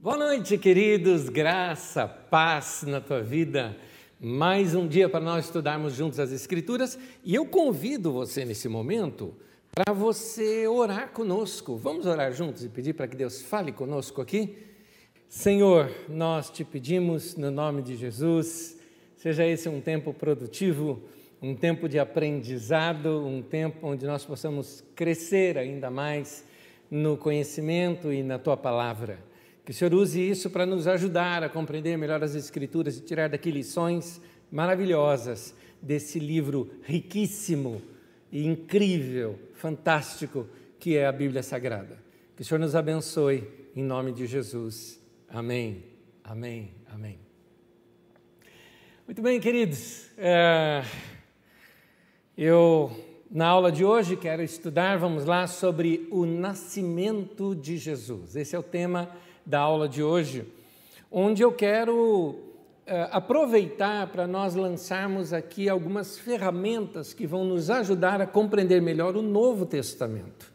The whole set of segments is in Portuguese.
Boa noite, queridos. Graça, paz na tua vida. Mais um dia para nós estudarmos juntos as Escrituras e eu convido você nesse momento para você orar conosco. Vamos orar juntos e pedir para que Deus fale conosco aqui? Senhor, nós te pedimos no nome de Jesus, seja esse um tempo produtivo, um tempo de aprendizado, um tempo onde nós possamos crescer ainda mais no conhecimento e na tua palavra. Que o Senhor use isso para nos ajudar a compreender melhor as Escrituras e tirar daqui lições maravilhosas desse livro riquíssimo e incrível, fantástico que é a Bíblia Sagrada. Que o Senhor nos abençoe em nome de Jesus. Amém, amém, amém. Muito bem, queridos. É, eu, na aula de hoje, quero estudar, vamos lá, sobre o nascimento de Jesus. Esse é o tema da aula de hoje, onde eu quero eh, aproveitar para nós lançarmos aqui algumas ferramentas que vão nos ajudar a compreender melhor o Novo Testamento.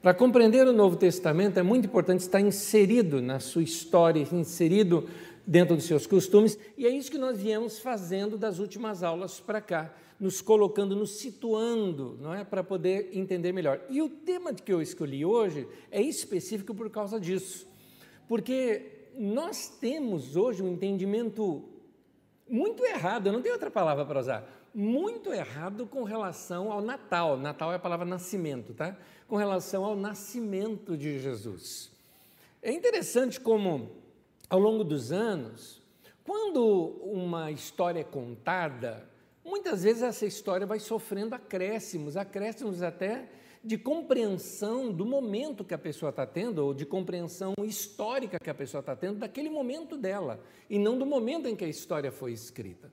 Para compreender o Novo Testamento é muito importante estar inserido na sua história, inserido dentro dos seus costumes, e é isso que nós viemos fazendo das últimas aulas para cá, nos colocando, nos situando, não é, para poder entender melhor. E o tema que eu escolhi hoje é específico por causa disso. Porque nós temos hoje um entendimento muito errado, eu não tenho outra palavra para usar, muito errado com relação ao Natal. Natal é a palavra nascimento, tá? Com relação ao nascimento de Jesus. É interessante como, ao longo dos anos, quando uma história é contada, muitas vezes essa história vai sofrendo acréscimos, acréscimos até de compreensão do momento que a pessoa está tendo, ou de compreensão histórica que a pessoa está tendo daquele momento dela, e não do momento em que a história foi escrita.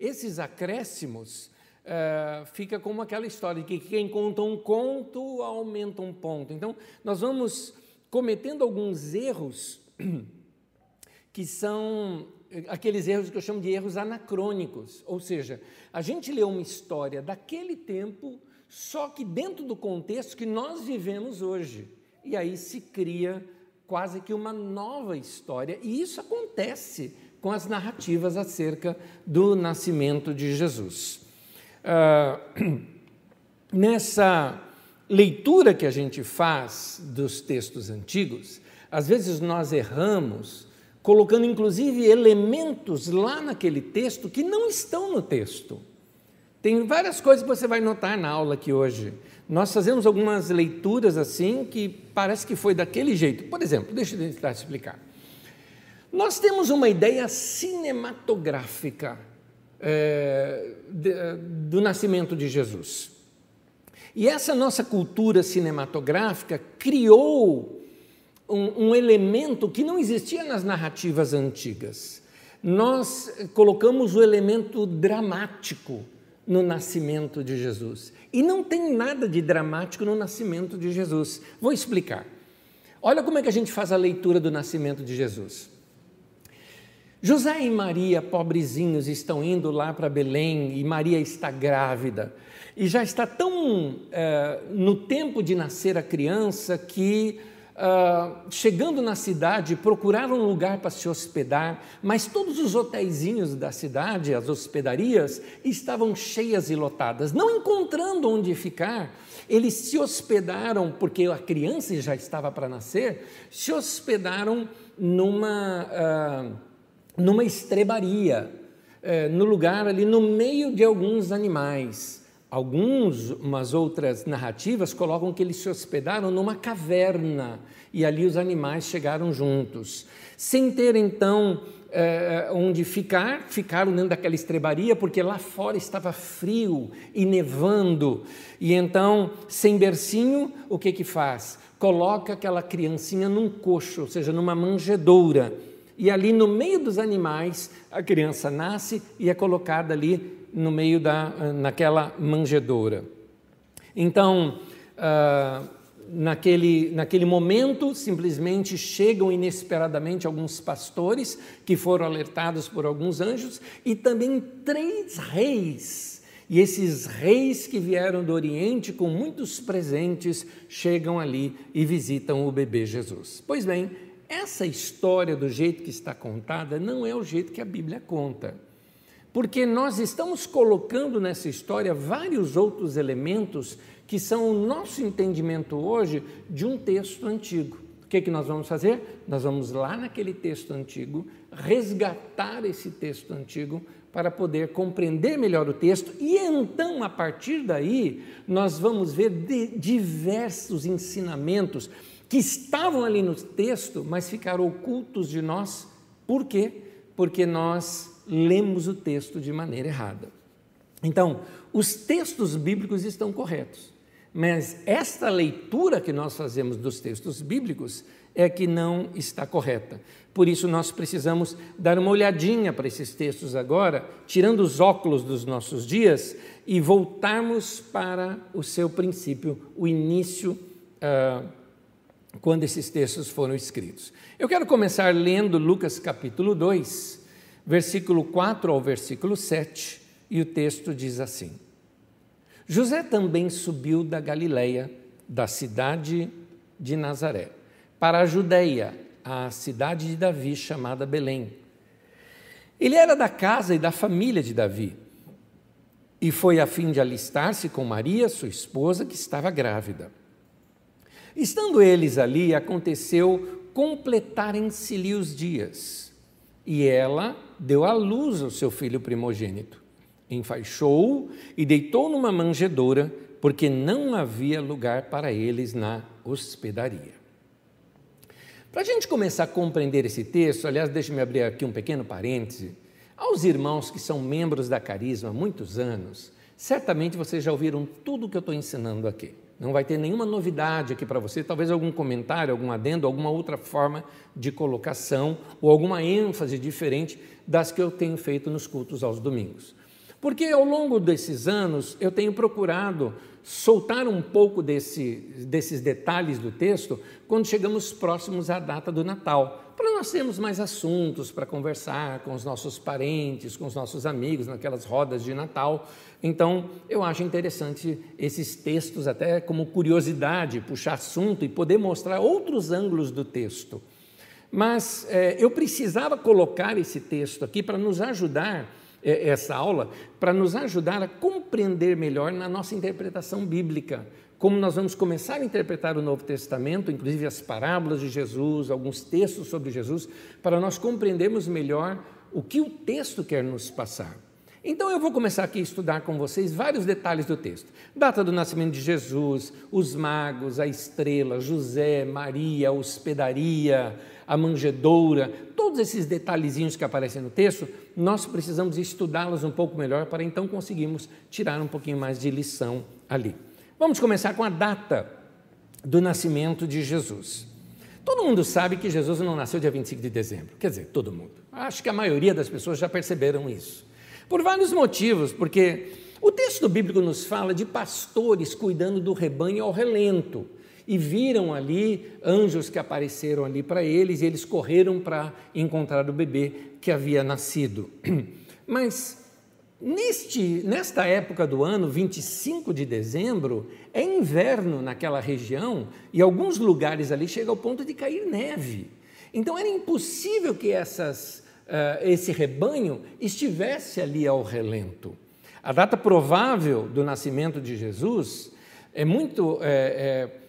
Esses acréscimos uh, fica como aquela história de que quem conta um conto aumenta um ponto. Então, nós vamos cometendo alguns erros que são aqueles erros que eu chamo de erros anacrônicos, ou seja, a gente lê uma história daquele tempo só que dentro do contexto que nós vivemos hoje. E aí se cria quase que uma nova história, e isso acontece com as narrativas acerca do nascimento de Jesus. Uh, nessa leitura que a gente faz dos textos antigos, às vezes nós erramos, colocando inclusive elementos lá naquele texto que não estão no texto. Tem várias coisas que você vai notar na aula aqui hoje. Nós fazemos algumas leituras assim que parece que foi daquele jeito. Por exemplo, deixa eu tentar explicar. Nós temos uma ideia cinematográfica é, de, do nascimento de Jesus. E essa nossa cultura cinematográfica criou um, um elemento que não existia nas narrativas antigas. Nós colocamos o elemento dramático no nascimento de Jesus. E não tem nada de dramático no nascimento de Jesus. Vou explicar. Olha como é que a gente faz a leitura do nascimento de Jesus. José e Maria, pobrezinhos, estão indo lá para Belém e Maria está grávida. E já está tão é, no tempo de nascer a criança que Uh, chegando na cidade, procuraram um lugar para se hospedar, mas todos os hotéisinhos da cidade, as hospedarias, estavam cheias e lotadas. Não encontrando onde ficar, eles se hospedaram, porque a criança já estava para nascer, se hospedaram numa, uh, numa estrebaria, uh, no lugar ali no meio de alguns animais. Alguns, umas outras narrativas colocam que eles se hospedaram numa caverna e ali os animais chegaram juntos. Sem ter então é, onde ficar, ficaram dentro daquela estrebaria, porque lá fora estava frio e nevando. E então, sem bercinho, o que que faz? Coloca aquela criancinha num coxo, ou seja, numa manjedoura. E ali no meio dos animais, a criança nasce e é colocada ali no meio da, naquela manjedoura. Então, uh, naquele, naquele momento, simplesmente chegam inesperadamente alguns pastores que foram alertados por alguns anjos e também três reis. E esses reis que vieram do Oriente com muitos presentes chegam ali e visitam o bebê Jesus. Pois bem, essa história do jeito que está contada não é o jeito que a Bíblia conta. Porque nós estamos colocando nessa história vários outros elementos que são o nosso entendimento hoje de um texto antigo. O que, é que nós vamos fazer? Nós vamos lá naquele texto antigo, resgatar esse texto antigo para poder compreender melhor o texto e então, a partir daí, nós vamos ver diversos ensinamentos que estavam ali no texto, mas ficaram ocultos de nós. Por quê? Porque nós lemos o texto de maneira errada. Então, os textos bíblicos estão corretos, mas esta leitura que nós fazemos dos textos bíblicos é que não está correta. Por isso, nós precisamos dar uma olhadinha para esses textos agora, tirando os óculos dos nossos dias e voltarmos para o seu princípio, o início. Uh, quando esses textos foram escritos. Eu quero começar lendo Lucas capítulo 2, versículo 4 ao versículo 7, e o texto diz assim: José também subiu da Galileia, da cidade de Nazaré, para a Judéia, a cidade de Davi chamada Belém. Ele era da casa e da família de Davi, e foi a fim de alistar-se com Maria, sua esposa, que estava grávida. Estando eles ali, aconteceu completarem-se-lhe os dias, e ela deu à luz ao seu filho primogênito. Enfaixou-o e deitou numa manjedoura, porque não havia lugar para eles na hospedaria. Para a gente começar a compreender esse texto, aliás, deixe-me abrir aqui um pequeno parêntese. Aos irmãos que são membros da Carisma há muitos anos, certamente vocês já ouviram tudo o que eu estou ensinando aqui. Não vai ter nenhuma novidade aqui para você, talvez algum comentário, algum adendo, alguma outra forma de colocação ou alguma ênfase diferente das que eu tenho feito nos cultos aos domingos. Porque ao longo desses anos eu tenho procurado soltar um pouco desse, desses detalhes do texto quando chegamos próximos à data do Natal, para nós termos mais assuntos para conversar com os nossos parentes, com os nossos amigos naquelas rodas de Natal. Então, eu acho interessante esses textos, até como curiosidade, puxar assunto e poder mostrar outros ângulos do texto. Mas é, eu precisava colocar esse texto aqui para nos ajudar essa aula para nos ajudar a compreender melhor na nossa interpretação bíblica, como nós vamos começar a interpretar o Novo Testamento, inclusive as parábolas de Jesus, alguns textos sobre Jesus, para nós compreendermos melhor o que o texto quer nos passar. Então eu vou começar aqui a estudar com vocês vários detalhes do texto. Data do nascimento de Jesus, os magos, a estrela, José, Maria, hospedaria, a manjedoura, todos esses detalhezinhos que aparecem no texto, nós precisamos estudá-los um pouco melhor para então conseguirmos tirar um pouquinho mais de lição ali. Vamos começar com a data do nascimento de Jesus. Todo mundo sabe que Jesus não nasceu dia 25 de dezembro, quer dizer, todo mundo. Acho que a maioria das pessoas já perceberam isso. Por vários motivos, porque o texto bíblico nos fala de pastores cuidando do rebanho ao relento e viram ali anjos que apareceram ali para eles e eles correram para encontrar o bebê que havia nascido. Mas neste, nesta época do ano, 25 de dezembro, é inverno naquela região e alguns lugares ali chega ao ponto de cair neve. Então era impossível que essas, uh, esse rebanho estivesse ali ao relento. A data provável do nascimento de Jesus é muito. É, é,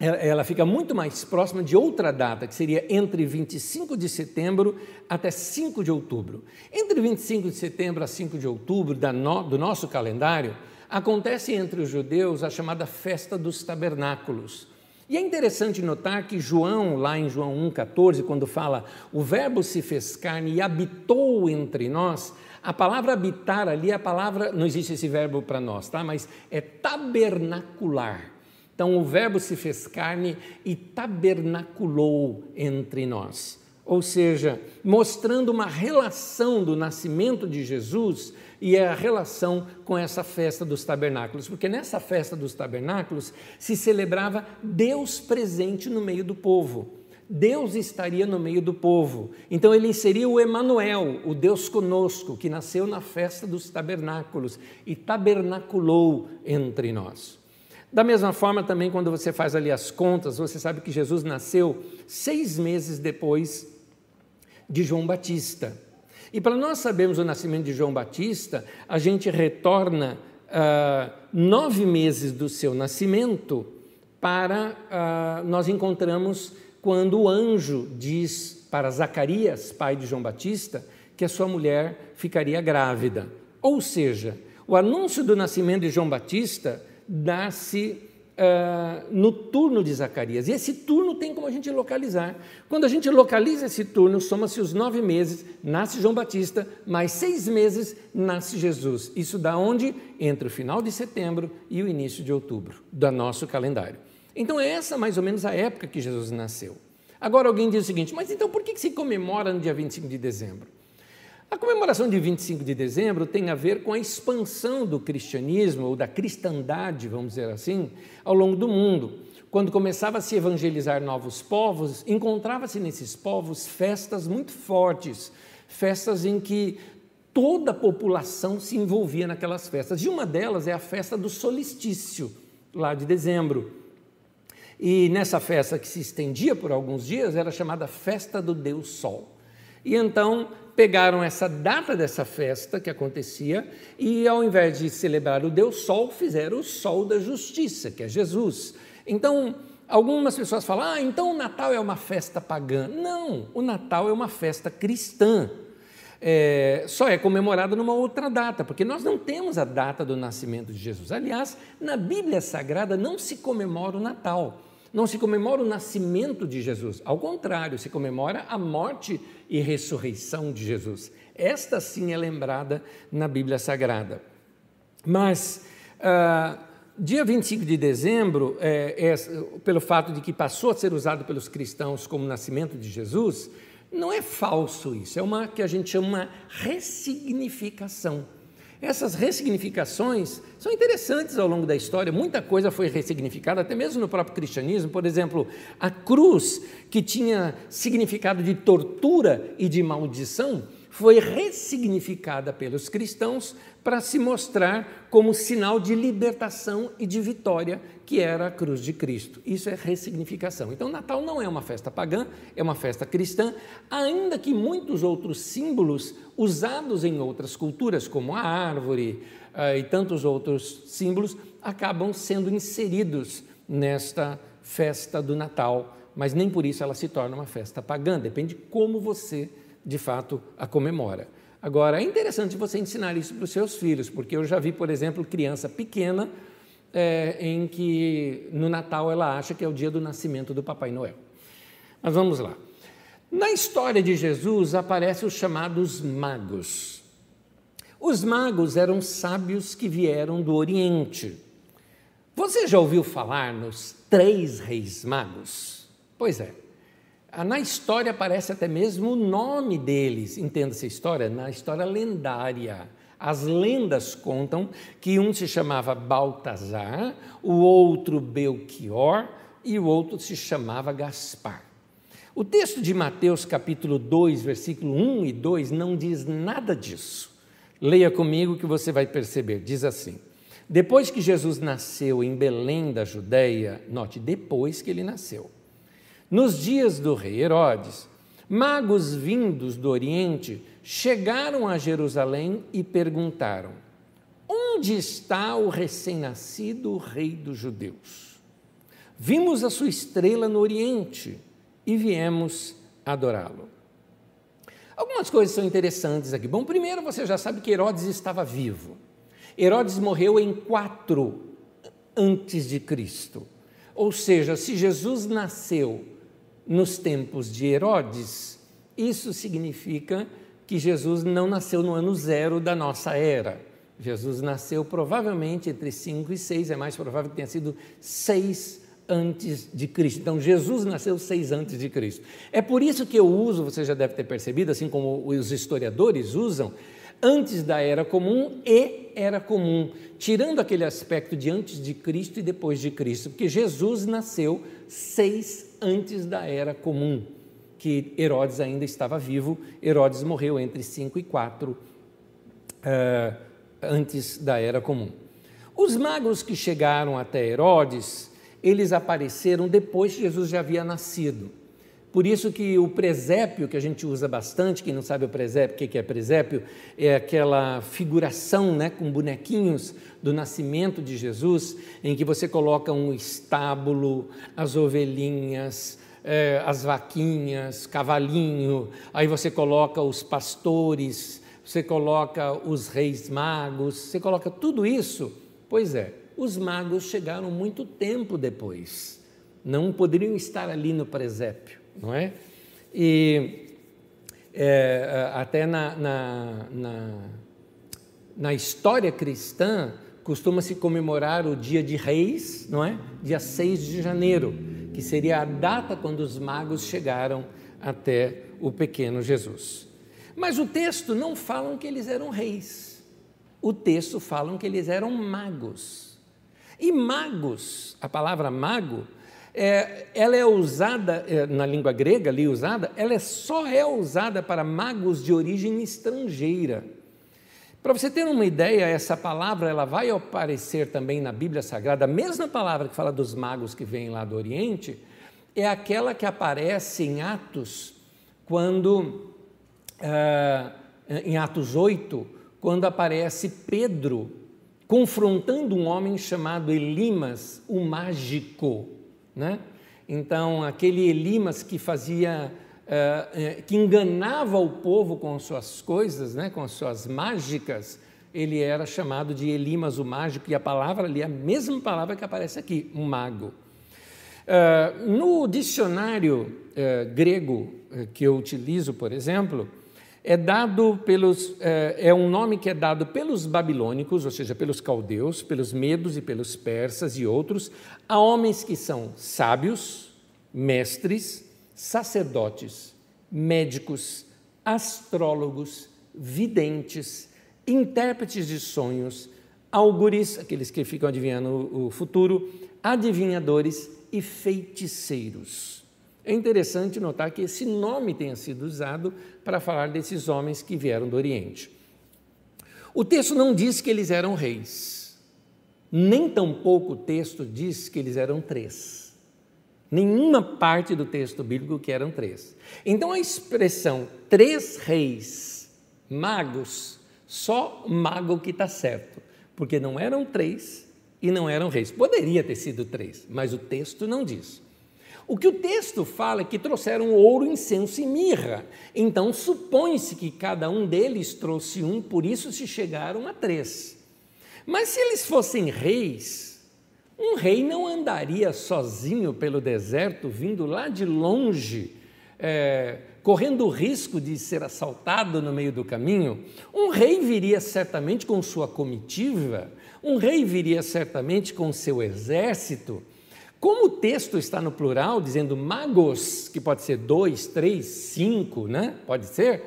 ela fica muito mais próxima de outra data, que seria entre 25 de setembro até 5 de outubro. Entre 25 de setembro a 5 de outubro do nosso calendário, acontece entre os judeus a chamada Festa dos Tabernáculos. E é interessante notar que João, lá em João 1,14, quando fala o Verbo se fez carne e habitou entre nós, a palavra habitar ali, a palavra, não existe esse verbo para nós, tá? mas é tabernacular. Então o Verbo se fez carne e tabernaculou entre nós. Ou seja, mostrando uma relação do nascimento de Jesus e a relação com essa festa dos tabernáculos, porque nessa festa dos tabernáculos se celebrava Deus presente no meio do povo. Deus estaria no meio do povo. Então ele seria o Emanuel, o Deus conosco, que nasceu na festa dos tabernáculos e tabernaculou entre nós. Da mesma forma, também, quando você faz ali as contas, você sabe que Jesus nasceu seis meses depois de João Batista. E para nós sabermos o nascimento de João Batista, a gente retorna uh, nove meses do seu nascimento para uh, nós encontramos quando o anjo diz para Zacarias, pai de João Batista, que a sua mulher ficaria grávida. Ou seja, o anúncio do nascimento de João Batista dá-se uh, no turno de Zacarias. E esse turno tem como a gente localizar. Quando a gente localiza esse turno, soma-se os nove meses, nasce João Batista, mais seis meses, nasce Jesus. Isso dá onde? Entre o final de setembro e o início de outubro, do nosso calendário. Então, é essa mais ou menos a época que Jesus nasceu. Agora, alguém diz o seguinte: mas então por que se comemora no dia 25 de dezembro? A comemoração de 25 de dezembro tem a ver com a expansão do cristianismo, ou da cristandade, vamos dizer assim, ao longo do mundo. Quando começava a se evangelizar novos povos, encontrava-se nesses povos festas muito fortes, festas em que toda a população se envolvia naquelas festas. E uma delas é a festa do solstício, lá de dezembro. E nessa festa que se estendia por alguns dias era chamada Festa do Deus Sol. E então pegaram essa data dessa festa que acontecia e, ao invés de celebrar o Deus Sol, fizeram o Sol da Justiça, que é Jesus. Então, algumas pessoas falam, ah, então o Natal é uma festa pagã. Não, o Natal é uma festa cristã. É, só é comemorado numa outra data, porque nós não temos a data do nascimento de Jesus. Aliás, na Bíblia Sagrada não se comemora o Natal não se comemora o nascimento de Jesus, ao contrário, se comemora a morte e ressurreição de Jesus. Esta sim é lembrada na Bíblia Sagrada. Mas, ah, dia 25 de dezembro, é, é, pelo fato de que passou a ser usado pelos cristãos como nascimento de Jesus, não é falso isso, é uma que a gente chama ressignificação. Essas ressignificações são interessantes ao longo da história, muita coisa foi ressignificada, até mesmo no próprio cristianismo. Por exemplo, a cruz, que tinha significado de tortura e de maldição, foi ressignificada pelos cristãos para se mostrar como sinal de libertação e de vitória, que era a cruz de Cristo. Isso é ressignificação. Então, Natal não é uma festa pagã, é uma festa cristã, ainda que muitos outros símbolos usados em outras culturas, como a árvore uh, e tantos outros símbolos, acabam sendo inseridos nesta festa do Natal, mas nem por isso ela se torna uma festa pagã, depende como você de fato a comemora. Agora, é interessante você ensinar isso para os seus filhos, porque eu já vi, por exemplo, criança pequena é, em que no Natal ela acha que é o dia do nascimento do Papai Noel. Mas vamos lá. Na história de Jesus aparecem os chamados magos. Os magos eram sábios que vieram do Oriente. Você já ouviu falar nos três reis magos? Pois é, na história aparece até mesmo o nome deles, entenda-se a história, na história lendária. As lendas contam que um se chamava Baltazar, o outro Belchior e o outro se chamava Gaspar. O texto de Mateus, capítulo 2, versículo 1 e 2, não diz nada disso. Leia comigo que você vai perceber. Diz assim: Depois que Jesus nasceu em Belém da Judéia, note, depois que ele nasceu nos dias do rei Herodes, magos vindos do Oriente chegaram a Jerusalém e perguntaram: Onde está o recém-nascido rei dos judeus? Vimos a sua estrela no Oriente e viemos adorá-lo. Algumas coisas são interessantes aqui. Bom, primeiro você já sabe que Herodes estava vivo. Herodes morreu em 4 antes de Cristo. Ou seja, se Jesus nasceu nos tempos de Herodes, isso significa que Jesus não nasceu no ano zero da nossa era. Jesus nasceu provavelmente entre 5 e 6, é mais provável que tenha sido 6 antes de Cristo. Então, Jesus nasceu seis antes de Cristo. É por isso que eu uso, você já deve ter percebido, assim como os historiadores usam, antes da era comum e era comum, tirando aquele aspecto de antes de Cristo e depois de Cristo, porque Jesus nasceu seis antes da era comum, que Herodes ainda estava vivo. Herodes morreu entre 5 e 4 uh, eh, antes da era comum. Os magos que chegaram até Herodes, eles apareceram depois que Jesus já havia nascido. Por isso que o presépio, que a gente usa bastante, quem não sabe o presépio, o que é presépio, é aquela figuração né, com bonequinhos do nascimento de Jesus, em que você coloca um estábulo, as ovelhinhas, é, as vaquinhas, cavalinho, aí você coloca os pastores, você coloca os reis magos, você coloca tudo isso. Pois é, os magos chegaram muito tempo depois, não poderiam estar ali no presépio não é? E é, até na, na, na, na história cristã costuma-se comemorar o dia de reis, não é? Dia 6 de janeiro, que seria a data quando os magos chegaram até o pequeno Jesus. Mas o texto não fala que eles eram reis. O texto fala que eles eram magos. E magos, a palavra mago, é, ela é usada é, na língua grega, ali usada, ela é, só é usada para magos de origem estrangeira. Para você ter uma ideia, essa palavra ela vai aparecer também na Bíblia Sagrada, a mesma palavra que fala dos magos que vêm lá do Oriente, é aquela que aparece em Atos, quando, ah, em Atos 8, quando aparece Pedro confrontando um homem chamado Elimas, o mágico. Né? Então, aquele Elimas que fazia, uh, que enganava o povo com as suas coisas, né? com as suas mágicas, ele era chamado de Elimas o mágico, e a palavra ali é a mesma palavra que aparece aqui, um mago. Uh, no dicionário grego que eu utilizo, por exemplo, é dado pelos é, é, um nome que é dado pelos babilônicos, ou seja, pelos caldeus, pelos medos e pelos persas e outros, a homens que são sábios, mestres, sacerdotes, médicos, astrólogos, videntes, intérpretes de sonhos, augures, aqueles que ficam adivinhando o futuro, adivinhadores e feiticeiros. É interessante notar que esse nome tenha sido usado para falar desses homens que vieram do Oriente. O texto não diz que eles eram reis, nem tampouco o texto diz que eles eram três. Nenhuma parte do texto bíblico que eram três. Então a expressão três reis magos, só mago que está certo, porque não eram três e não eram reis. Poderia ter sido três, mas o texto não diz. O que o texto fala é que trouxeram ouro, incenso e mirra. Então supõe-se que cada um deles trouxe um, por isso se chegaram a três. Mas se eles fossem reis, um rei não andaria sozinho pelo deserto, vindo lá de longe, é, correndo o risco de ser assaltado no meio do caminho. Um rei viria certamente com sua comitiva, um rei viria certamente com seu exército. Como o texto está no plural, dizendo magos, que pode ser dois, três, cinco, né? Pode ser.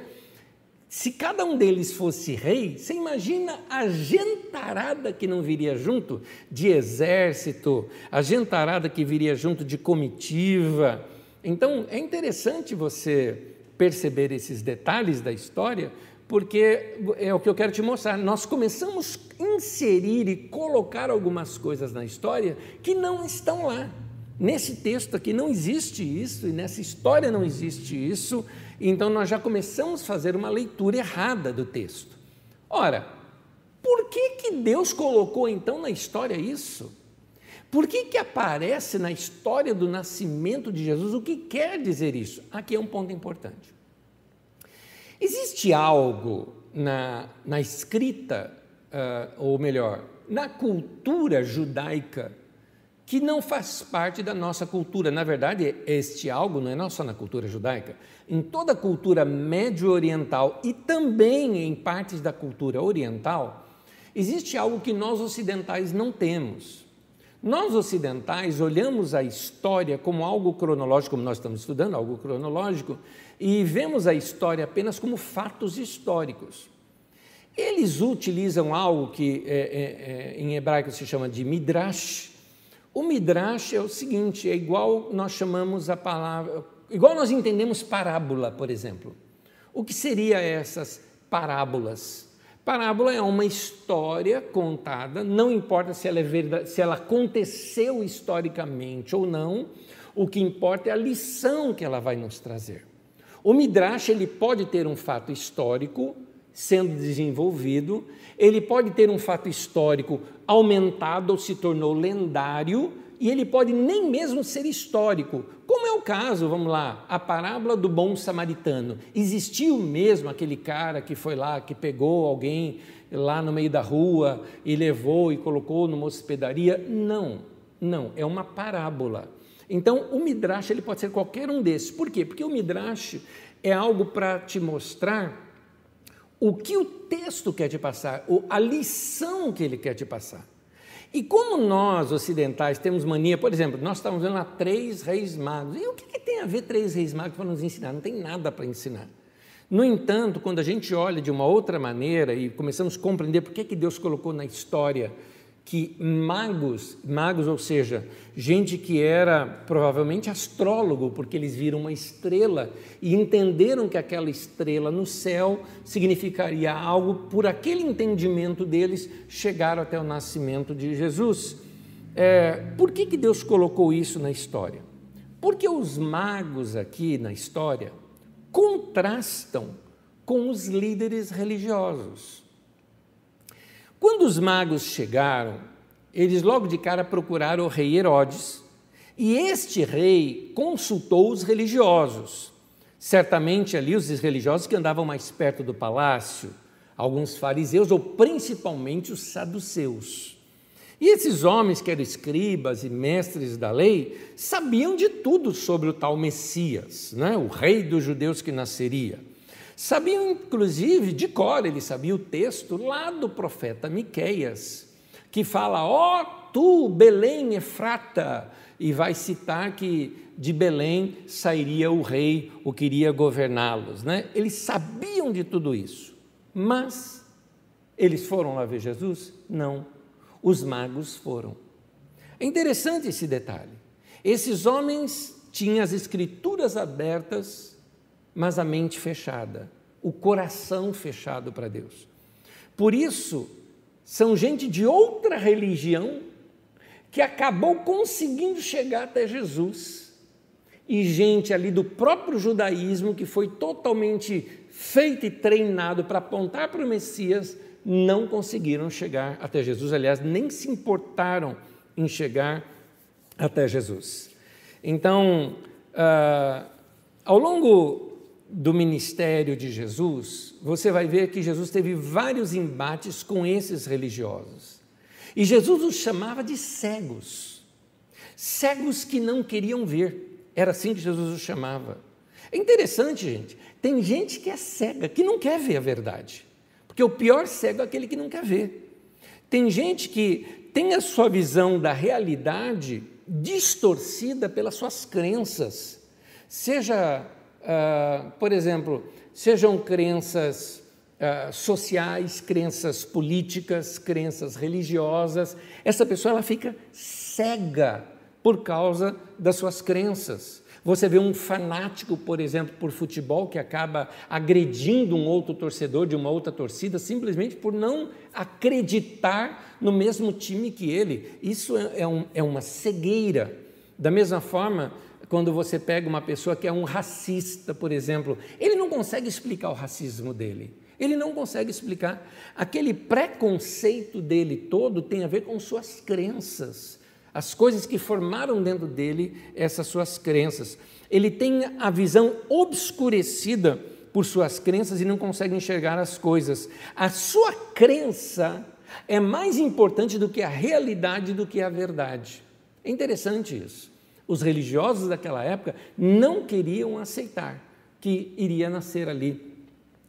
Se cada um deles fosse rei, você imagina a gentarada que não viria junto de exército, a gentarada que viria junto de comitiva. Então é interessante você perceber esses detalhes da história, porque é o que eu quero te mostrar. Nós começamos a inserir e colocar algumas coisas na história que não estão lá. Nesse texto aqui não existe isso, e nessa história não existe isso, então nós já começamos a fazer uma leitura errada do texto. Ora, por que, que Deus colocou então na história isso? Por que, que aparece na história do nascimento de Jesus? O que quer dizer isso? Aqui é um ponto importante. Existe algo na, na escrita, uh, ou melhor, na cultura judaica, que não faz parte da nossa cultura. Na verdade, este algo não é só na cultura judaica, em toda a cultura médio-oriental e também em partes da cultura oriental, existe algo que nós ocidentais não temos. Nós ocidentais olhamos a história como algo cronológico, como nós estamos estudando, algo cronológico, e vemos a história apenas como fatos históricos. Eles utilizam algo que é, é, é, em hebraico se chama de midrash. O midrash é o seguinte: é igual nós chamamos a palavra, igual nós entendemos parábola, por exemplo. O que seria essas parábolas? Parábola é uma história contada, não importa se ela, é verdade, se ela aconteceu historicamente ou não, o que importa é a lição que ela vai nos trazer. O Midrash ele pode ter um fato histórico sendo desenvolvido, ele pode ter um fato histórico aumentado ou se tornou lendário, e ele pode nem mesmo ser histórico, como é o caso, vamos lá, a parábola do bom samaritano. Existiu mesmo aquele cara que foi lá, que pegou alguém lá no meio da rua e levou e colocou numa hospedaria? Não, não, é uma parábola. Então, o Midrash ele pode ser qualquer um desses. Por quê? Porque o Midrash é algo para te mostrar o que o texto quer te passar, a lição que ele quer te passar. E como nós ocidentais temos mania, por exemplo, nós estamos vendo lá três reis magos. E o que, que tem a ver três reis magos para nos ensinar? Não tem nada para ensinar. No entanto, quando a gente olha de uma outra maneira e começamos a compreender por que, que Deus colocou na história que magos, magos, ou seja, gente que era provavelmente astrólogo, porque eles viram uma estrela e entenderam que aquela estrela no céu significaria algo, por aquele entendimento deles, chegaram até o nascimento de Jesus. É, por que, que Deus colocou isso na história? Porque os magos aqui na história contrastam com os líderes religiosos. Quando os magos chegaram, eles logo de cara procuraram o rei Herodes, e este rei consultou os religiosos. Certamente ali os religiosos que andavam mais perto do palácio, alguns fariseus ou principalmente os saduceus. E esses homens, que eram escribas e mestres da lei, sabiam de tudo sobre o tal Messias, né? o rei dos judeus que nasceria. Sabiam, inclusive, de cor, ele sabia o texto lá do profeta Miqueias, que fala: Ó oh, tu, Belém, Efrata, e vai citar que de Belém sairia o rei, o que iria governá-los. Né? Eles sabiam de tudo isso, mas eles foram lá ver Jesus? Não, os magos foram. É interessante esse detalhe. Esses homens tinham as escrituras abertas mas a mente fechada, o coração fechado para Deus. Por isso, são gente de outra religião que acabou conseguindo chegar até Jesus. E gente ali do próprio judaísmo que foi totalmente feito e treinado para apontar para o Messias, não conseguiram chegar até Jesus. Aliás, nem se importaram em chegar até Jesus. Então, uh, ao longo do ministério de Jesus, você vai ver que Jesus teve vários embates com esses religiosos. E Jesus os chamava de cegos, cegos que não queriam ver. Era assim que Jesus os chamava. É interessante, gente. Tem gente que é cega, que não quer ver a verdade. Porque o pior cego é aquele que não quer ver. Tem gente que tem a sua visão da realidade distorcida pelas suas crenças, seja uh, por exemplo, sejam crenças uh, sociais, crenças políticas, crenças religiosas, essa pessoa ela fica cega por causa das suas crenças. Você vê um fanático, por exemplo, por futebol que acaba agredindo um outro torcedor de uma outra torcida simplesmente por não acreditar no mesmo time que ele. Isso é, é, um, é uma cegueira. Da mesma forma, quando você pega uma pessoa que é um racista, por exemplo, ele não consegue explicar o racismo dele. Ele não consegue explicar. Aquele preconceito dele todo tem a ver com suas crenças, as coisas que formaram dentro dele essas suas crenças. Ele tem a visão obscurecida por suas crenças e não consegue enxergar as coisas. A sua crença é mais importante do que a realidade, do que a verdade. É interessante isso os religiosos daquela época não queriam aceitar que iria nascer ali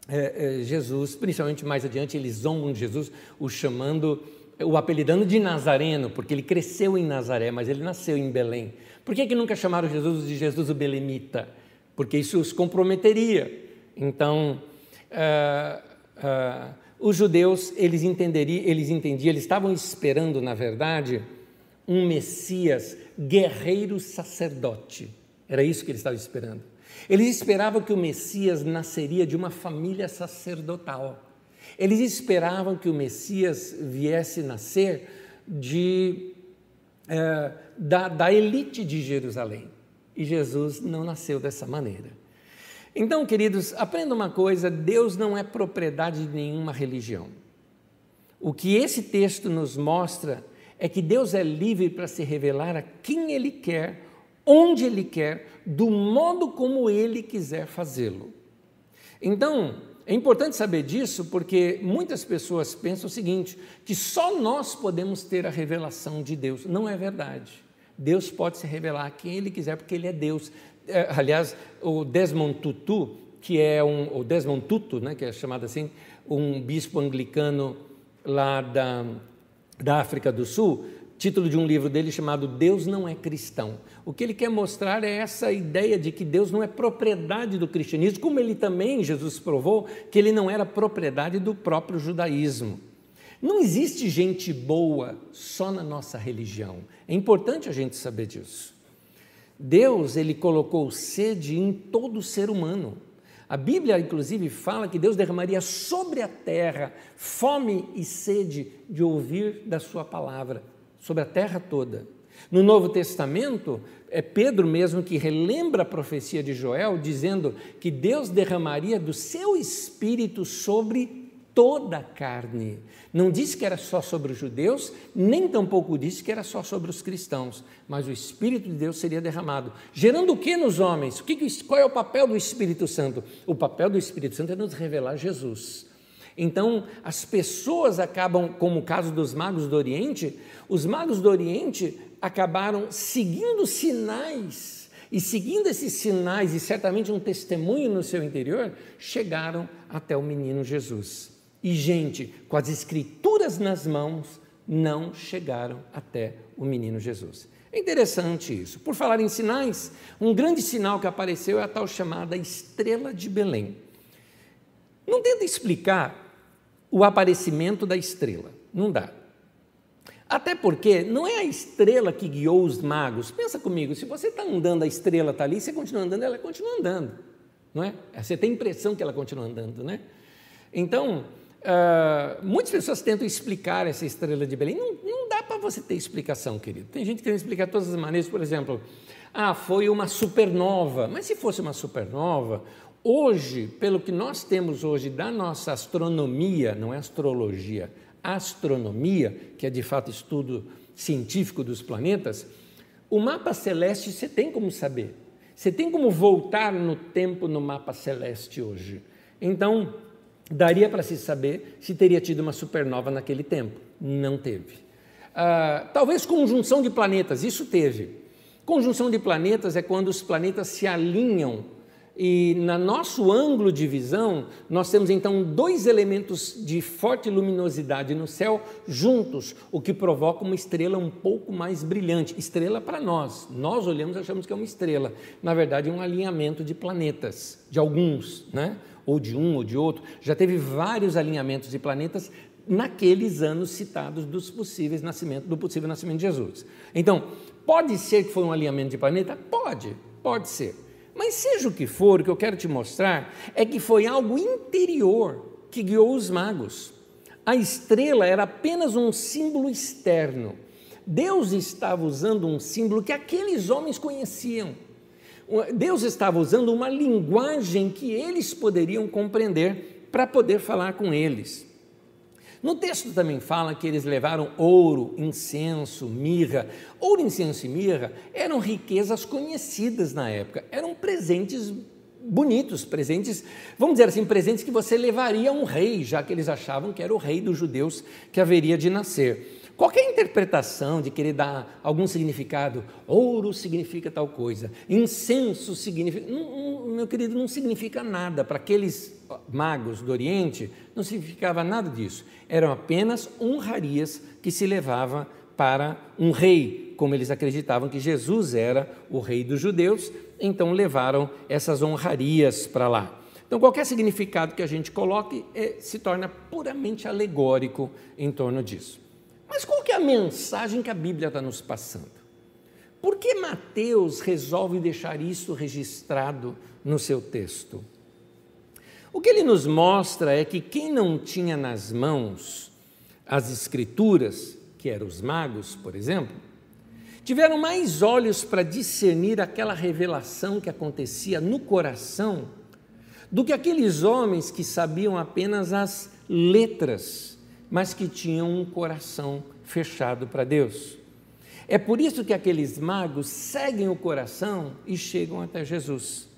é, é, Jesus, principalmente mais adiante, eles zombam de Jesus, o chamando, o apelidando de Nazareno, porque ele cresceu em Nazaré, mas ele nasceu em Belém. Por que, que nunca chamaram Jesus de Jesus o Belemita? Porque isso os comprometeria. Então, uh, uh, os judeus, eles entenderiam, eles entendiam, eles estavam esperando, na verdade, um Messias guerreiro sacerdote. Era isso que eles estavam esperando. Eles esperavam que o Messias nasceria de uma família sacerdotal. Eles esperavam que o Messias viesse nascer de, é, da, da elite de Jerusalém. E Jesus não nasceu dessa maneira. Então, queridos, aprenda uma coisa: Deus não é propriedade de nenhuma religião. O que esse texto nos mostra é que Deus é livre para se revelar a quem Ele quer, onde Ele quer, do modo como Ele quiser fazê-lo. Então, é importante saber disso porque muitas pessoas pensam o seguinte: que só nós podemos ter a revelação de Deus. Não é verdade. Deus pode se revelar a quem Ele quiser, porque Ele é Deus. É, aliás, o Desmond Tutu, que é um, o Desmond Tutu, né, que é chamado assim, um bispo anglicano lá da, da África do Sul, título de um livro dele chamado Deus não é cristão. O que ele quer mostrar é essa ideia de que Deus não é propriedade do cristianismo, como ele também, Jesus provou, que ele não era propriedade do próprio judaísmo. Não existe gente boa só na nossa religião. É importante a gente saber disso. Deus, ele colocou sede em todo ser humano. A Bíblia, inclusive, fala que Deus derramaria sobre a terra fome e sede de ouvir da Sua palavra sobre a terra toda. No Novo Testamento, é Pedro mesmo que relembra a profecia de Joel, dizendo que Deus derramaria do seu espírito sobre toda a carne. Não disse que era só sobre os judeus, nem tampouco disse que era só sobre os cristãos, mas o Espírito de Deus seria derramado. Gerando o que nos homens? O que, qual é o papel do Espírito Santo? O papel do Espírito Santo é nos revelar Jesus. Então, as pessoas acabam, como o caso dos magos do Oriente, os magos do Oriente acabaram seguindo sinais, e seguindo esses sinais, e certamente um testemunho no seu interior, chegaram até o menino Jesus. E gente com as escrituras nas mãos não chegaram até o menino Jesus. É interessante isso. Por falar em sinais, um grande sinal que apareceu é a tal chamada estrela de Belém. Não tenta explicar o aparecimento da estrela. Não dá. Até porque não é a estrela que guiou os magos. Pensa comigo, se você está andando, a estrela está ali, você continua andando, ela continua andando. Não é? Você tem a impressão que ela continua andando, né? Então, uh, muitas pessoas tentam explicar essa estrela de Belém. Não, não dá para você ter explicação, querido. Tem gente que quer explicar todas as maneiras, por exemplo, ah, foi uma supernova. Mas se fosse uma supernova, Hoje, pelo que nós temos hoje da nossa astronomia, não é astrologia, astronomia, que é de fato estudo científico dos planetas, o mapa celeste você tem como saber. Você tem como voltar no tempo no mapa celeste hoje. Então, daria para se saber se teria tido uma supernova naquele tempo. Não teve. Ah, talvez conjunção de planetas, isso teve. Conjunção de planetas é quando os planetas se alinham e no nosso ângulo de visão, nós temos então dois elementos de forte luminosidade no céu juntos, o que provoca uma estrela um pouco mais brilhante. Estrela para nós, nós olhamos e achamos que é uma estrela. Na verdade, é um alinhamento de planetas, de alguns, né? Ou de um ou de outro. Já teve vários alinhamentos de planetas naqueles anos citados dos possíveis nascimento, do possível nascimento de Jesus. Então, pode ser que foi um alinhamento de planeta? Pode, pode ser. Mas seja o que for, o que eu quero te mostrar é que foi algo interior que guiou os magos. A estrela era apenas um símbolo externo. Deus estava usando um símbolo que aqueles homens conheciam. Deus estava usando uma linguagem que eles poderiam compreender para poder falar com eles. No texto também fala que eles levaram ouro, incenso, mirra. Ouro, incenso e mirra eram riquezas conhecidas na época, eram presentes bonitos, presentes, vamos dizer assim, presentes que você levaria a um rei, já que eles achavam que era o rei dos judeus que haveria de nascer. Qualquer interpretação de querer dar algum significado, ouro significa tal coisa, incenso significa. Não, não, meu querido, não significa nada. Para aqueles magos do Oriente, não significava nada disso. Eram apenas honrarias que se levava para um rei, como eles acreditavam que Jesus era o rei dos judeus, então levaram essas honrarias para lá. Então, qualquer significado que a gente coloque é, se torna puramente alegórico em torno disso. Mas qual que é a mensagem que a Bíblia está nos passando? Por que Mateus resolve deixar isso registrado no seu texto? O que ele nos mostra é que quem não tinha nas mãos as escrituras, que eram os magos, por exemplo, tiveram mais olhos para discernir aquela revelação que acontecia no coração do que aqueles homens que sabiam apenas as letras, mas que tinham um coração fechado para Deus. É por isso que aqueles magos seguem o coração e chegam até Jesus.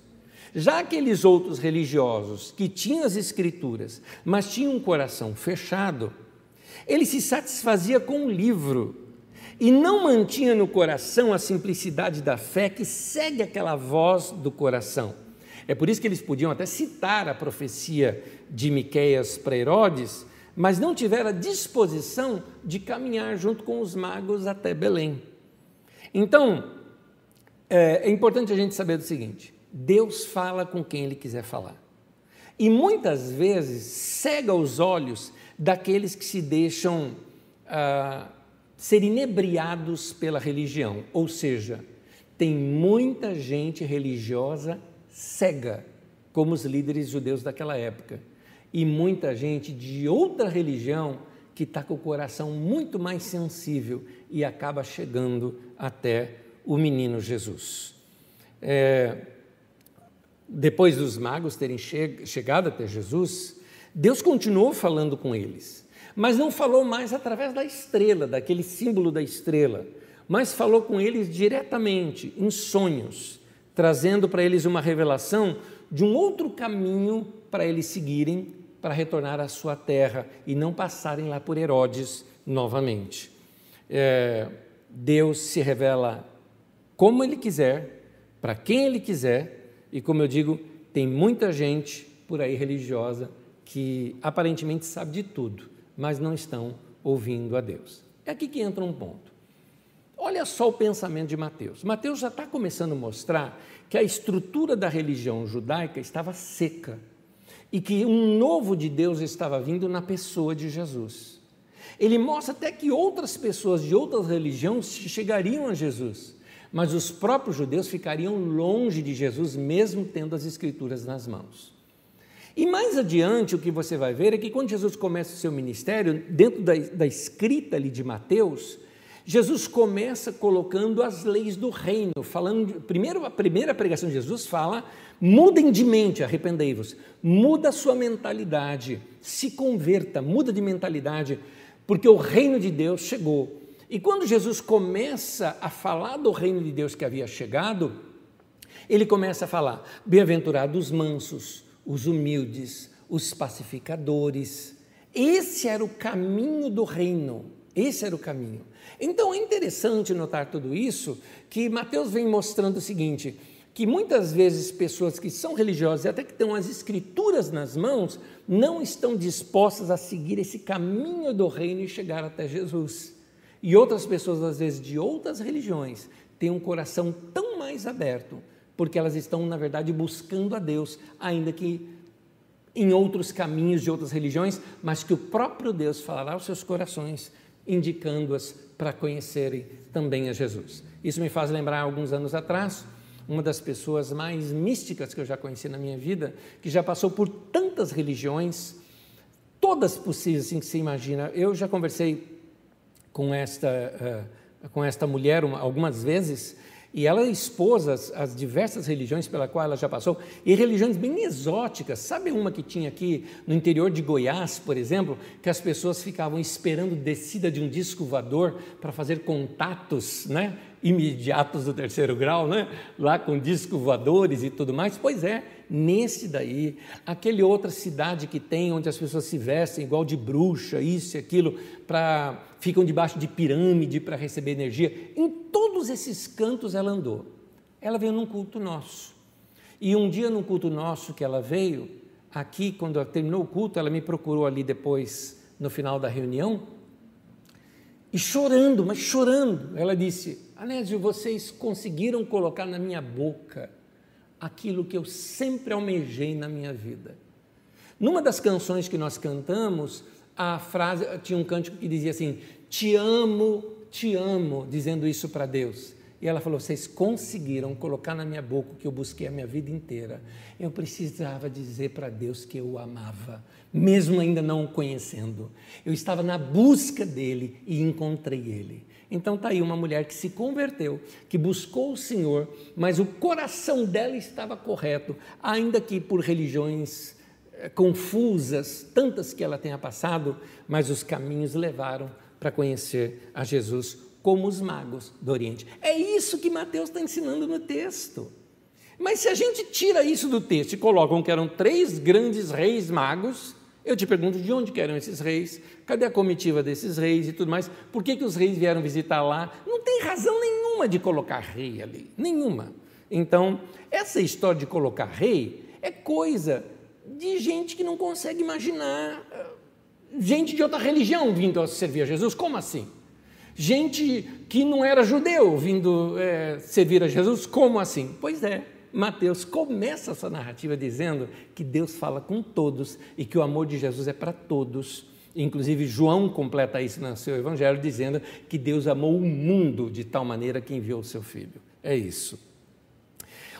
Já aqueles outros religiosos que tinham as escrituras, mas tinham um coração fechado, ele se satisfazia com o livro e não mantinha no coração a simplicidade da fé que segue aquela voz do coração. É por isso que eles podiam até citar a profecia de Miqueias para Herodes, mas não tiveram a disposição de caminhar junto com os magos até Belém. Então, é, é importante a gente saber o seguinte: Deus fala com quem Ele quiser falar. E muitas vezes cega os olhos daqueles que se deixam ah, ser inebriados pela religião. Ou seja, tem muita gente religiosa cega, como os líderes judeus daquela época e muita gente de outra religião que está com o coração muito mais sensível e acaba chegando até o menino Jesus. É, depois dos magos terem che chegado até Jesus, Deus continuou falando com eles, mas não falou mais através da estrela, daquele símbolo da estrela, mas falou com eles diretamente, em sonhos, trazendo para eles uma revelação de um outro caminho para eles seguirem para retornar à sua terra e não passarem lá por Herodes novamente. É, Deus se revela como Ele quiser, para quem Ele quiser, e como eu digo, tem muita gente por aí religiosa que aparentemente sabe de tudo, mas não estão ouvindo a Deus. É aqui que entra um ponto. Olha só o pensamento de Mateus. Mateus já está começando a mostrar que a estrutura da religião judaica estava seca e que um novo de Deus estava vindo na pessoa de Jesus. Ele mostra até que outras pessoas de outras religiões chegariam a Jesus, mas os próprios judeus ficariam longe de Jesus, mesmo tendo as Escrituras nas mãos. E mais adiante, o que você vai ver é que quando Jesus começa o seu ministério, dentro da, da escrita ali de Mateus, Jesus começa colocando as leis do reino, falando, primeiro, a primeira pregação de Jesus fala Mudem de mente, arrependei-vos. Muda a sua mentalidade, se converta, muda de mentalidade, porque o reino de Deus chegou. E quando Jesus começa a falar do reino de Deus que havia chegado, ele começa a falar: bem-aventurados os mansos, os humildes, os pacificadores. Esse era o caminho do reino. Esse era o caminho. Então é interessante notar tudo isso, que Mateus vem mostrando o seguinte: que muitas vezes pessoas que são religiosas e até que têm as escrituras nas mãos, não estão dispostas a seguir esse caminho do reino e chegar até Jesus. E outras pessoas, às vezes, de outras religiões, têm um coração tão mais aberto, porque elas estão, na verdade, buscando a Deus, ainda que em outros caminhos de outras religiões, mas que o próprio Deus falará aos seus corações, indicando-as para conhecerem também a Jesus. Isso me faz lembrar alguns anos atrás, uma das pessoas mais místicas que eu já conheci na minha vida, que já passou por tantas religiões, todas possíveis, assim que se imagina. Eu já conversei com esta, uh, com esta mulher uma, algumas vezes, e ela expôs as, as, diversas religiões pela qual ela já passou, e religiões bem exóticas. Sabe uma que tinha aqui no interior de Goiás, por exemplo, que as pessoas ficavam esperando descida de um disco voador para fazer contatos, né? imediatos do terceiro grau, né? lá com discos voadores e tudo mais. Pois é, nesse daí, aquele outra cidade que tem, onde as pessoas se vestem igual de bruxa, isso e aquilo, pra, ficam debaixo de pirâmide para receber energia. Em todos esses cantos ela andou. Ela veio num culto nosso. E um dia, num culto nosso que ela veio, aqui, quando terminou o culto, ela me procurou ali depois, no final da reunião, e chorando, mas chorando, ela disse: Anésio, vocês conseguiram colocar na minha boca aquilo que eu sempre almejei na minha vida. Numa das canções que nós cantamos, a frase tinha um cântico que dizia assim: Te amo, te amo, dizendo isso para Deus. E ela falou: Vocês conseguiram colocar na minha boca o que eu busquei a minha vida inteira. Eu precisava dizer para Deus que eu o amava, mesmo ainda não o conhecendo. Eu estava na busca dele e encontrei ele. Então está aí uma mulher que se converteu, que buscou o Senhor, mas o coração dela estava correto, ainda que por religiões eh, confusas, tantas que ela tenha passado, mas os caminhos levaram para conhecer a Jesus como os magos do Oriente. É isso que Mateus está ensinando no texto. Mas se a gente tira isso do texto e coloca que eram três grandes reis magos, eu te pergunto de onde eram esses reis, cadê a comitiva desses reis e tudo mais, por que, que os reis vieram visitar lá? Não tem razão nenhuma de colocar rei ali, nenhuma. Então, essa história de colocar rei é coisa de gente que não consegue imaginar, eh, gente de outra religião vindo a servir a Jesus, como assim? Gente que não era judeu vindo é, servir a Jesus, como assim? Pois é, Mateus começa essa narrativa dizendo que Deus fala com todos e que o amor de Jesus é para todos. Inclusive, João completa isso no seu evangelho, dizendo que Deus amou o mundo de tal maneira que enviou o seu filho. É isso.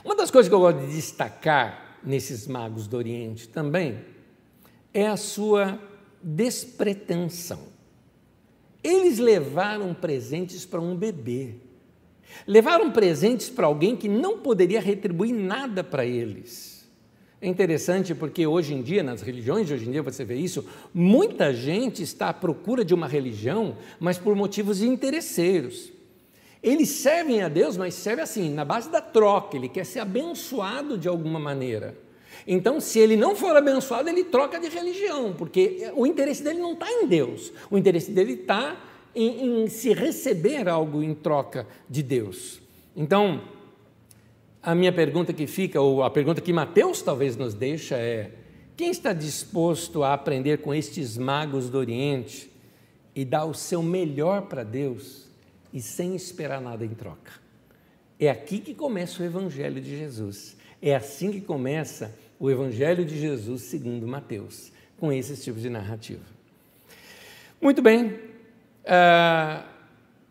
Uma das coisas que eu gosto de destacar nesses magos do Oriente também é a sua despretensão. Eles levaram presentes para um bebê. Levaram presentes para alguém que não poderia retribuir nada para eles. É interessante porque hoje em dia, nas religiões de hoje em dia, você vê isso, muita gente está à procura de uma religião, mas por motivos interesseiros. Eles servem a Deus, mas servem assim, na base da troca, ele quer ser abençoado de alguma maneira. Então, se ele não for abençoado, ele troca de religião, porque o interesse dele não está em Deus, o interesse dele está em, em se receber algo em troca de Deus. Então, a minha pergunta que fica, ou a pergunta que Mateus talvez nos deixa é: quem está disposto a aprender com estes magos do Oriente e dar o seu melhor para Deus e sem esperar nada em troca? É aqui que começa o Evangelho de Jesus. É assim que começa o Evangelho de Jesus segundo Mateus, com esses tipos de narrativa. Muito bem, Uh,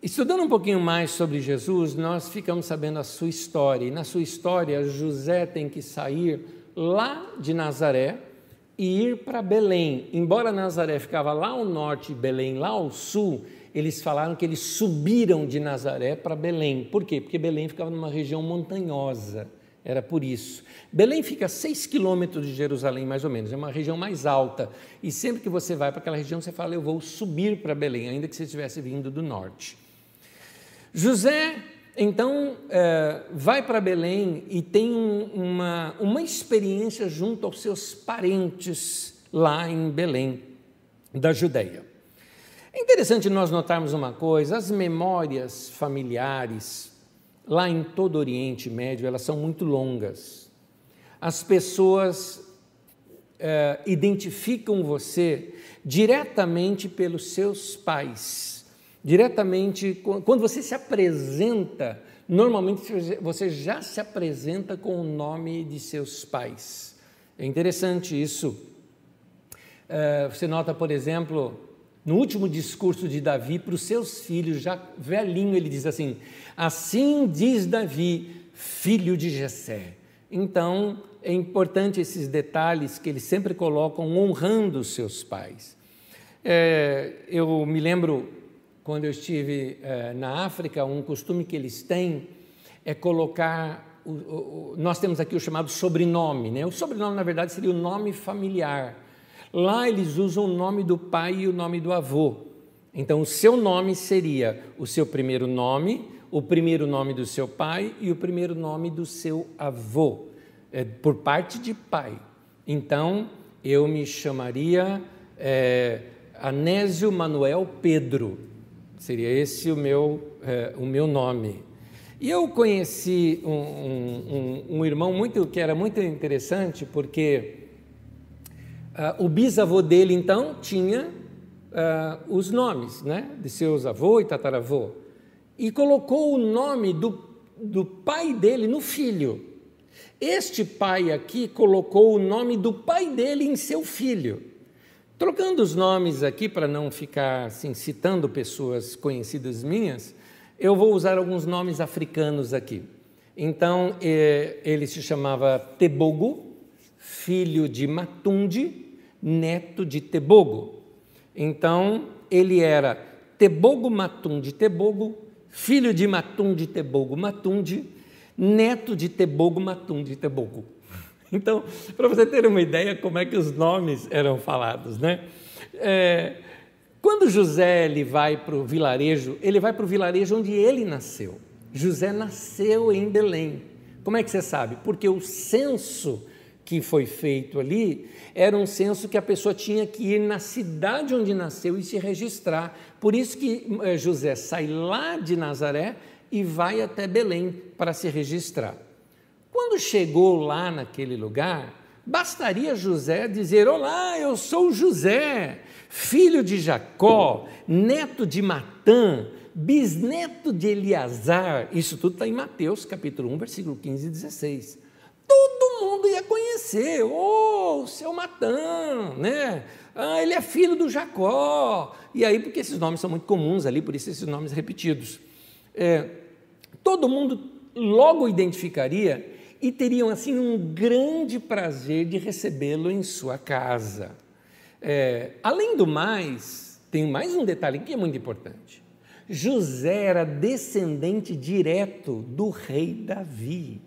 estudando um pouquinho mais sobre Jesus, nós ficamos sabendo a sua história. E na sua história, José tem que sair lá de Nazaré e ir para Belém. Embora Nazaré ficava lá ao norte e Belém lá ao sul, eles falaram que eles subiram de Nazaré para Belém. Por quê? Porque Belém ficava numa região montanhosa. Era por isso. Belém fica a 6 quilômetros de Jerusalém, mais ou menos, é uma região mais alta. E sempre que você vai para aquela região, você fala, eu vou subir para Belém, ainda que você estivesse vindo do norte. José, então, é, vai para Belém e tem uma, uma experiência junto aos seus parentes lá em Belém, da Judéia. É interessante nós notarmos uma coisa: as memórias familiares, lá em todo o Oriente Médio, elas são muito longas. As pessoas é, identificam você diretamente pelos seus pais, diretamente quando você se apresenta. Normalmente você já se apresenta com o nome de seus pais. É interessante isso. É, você nota, por exemplo, no último discurso de Davi para os seus filhos, já velhinho, ele diz assim: Assim diz Davi, filho de Jessé. Então, é importante esses detalhes que eles sempre colocam honrando os seus pais. É, eu me lembro, quando eu estive é, na África, um costume que eles têm é colocar. O, o, nós temos aqui o chamado sobrenome, né? O sobrenome, na verdade, seria o nome familiar. Lá eles usam o nome do pai e o nome do avô. Então, o seu nome seria o seu primeiro nome, o primeiro nome do seu pai e o primeiro nome do seu avô, é, por parte de pai. Então, eu me chamaria é, Anésio Manuel Pedro, seria esse o meu, é, o meu nome. E eu conheci um, um, um, irmão muito que era muito interessante, porque Uh, o bisavô dele, então, tinha uh, os nomes né, de seus avô e tataravô, e colocou o nome do, do pai dele no filho. Este pai aqui colocou o nome do pai dele em seu filho. Trocando os nomes aqui para não ficar assim, citando pessoas conhecidas minhas, Eu vou usar alguns nomes africanos aqui. Então, eh, ele se chamava Tebogo, filho de Matunde, neto de Tebogo. Então, ele era Tebogo Matunde Tebogo, filho de Matunde Tebogo Matunde, neto de Tebogo Matunde Tebogo. Então, para você ter uma ideia como é que os nomes eram falados, né? É, quando José ele vai para o vilarejo, ele vai para o vilarejo onde ele nasceu. José nasceu em Belém. Como é que você sabe? Porque o censo que foi feito ali era um censo que a pessoa tinha que ir na cidade onde nasceu e se registrar. Por isso que eh, José sai lá de Nazaré e vai até Belém para se registrar. Quando chegou lá naquele lugar, bastaria José dizer: Olá, eu sou José, filho de Jacó, neto de Matã, bisneto de Eleazar. Isso tudo está em Mateus capítulo 1, versículo 15 e 16. Todo mundo ia conhecer, oh, seu Matã, né? Ah, ele é filho do Jacó. E aí, porque esses nomes são muito comuns ali, por isso esses nomes repetidos. É, todo mundo logo identificaria e teriam assim um grande prazer de recebê-lo em sua casa. É, além do mais, tem mais um detalhe que é muito importante. José era descendente direto do rei Davi.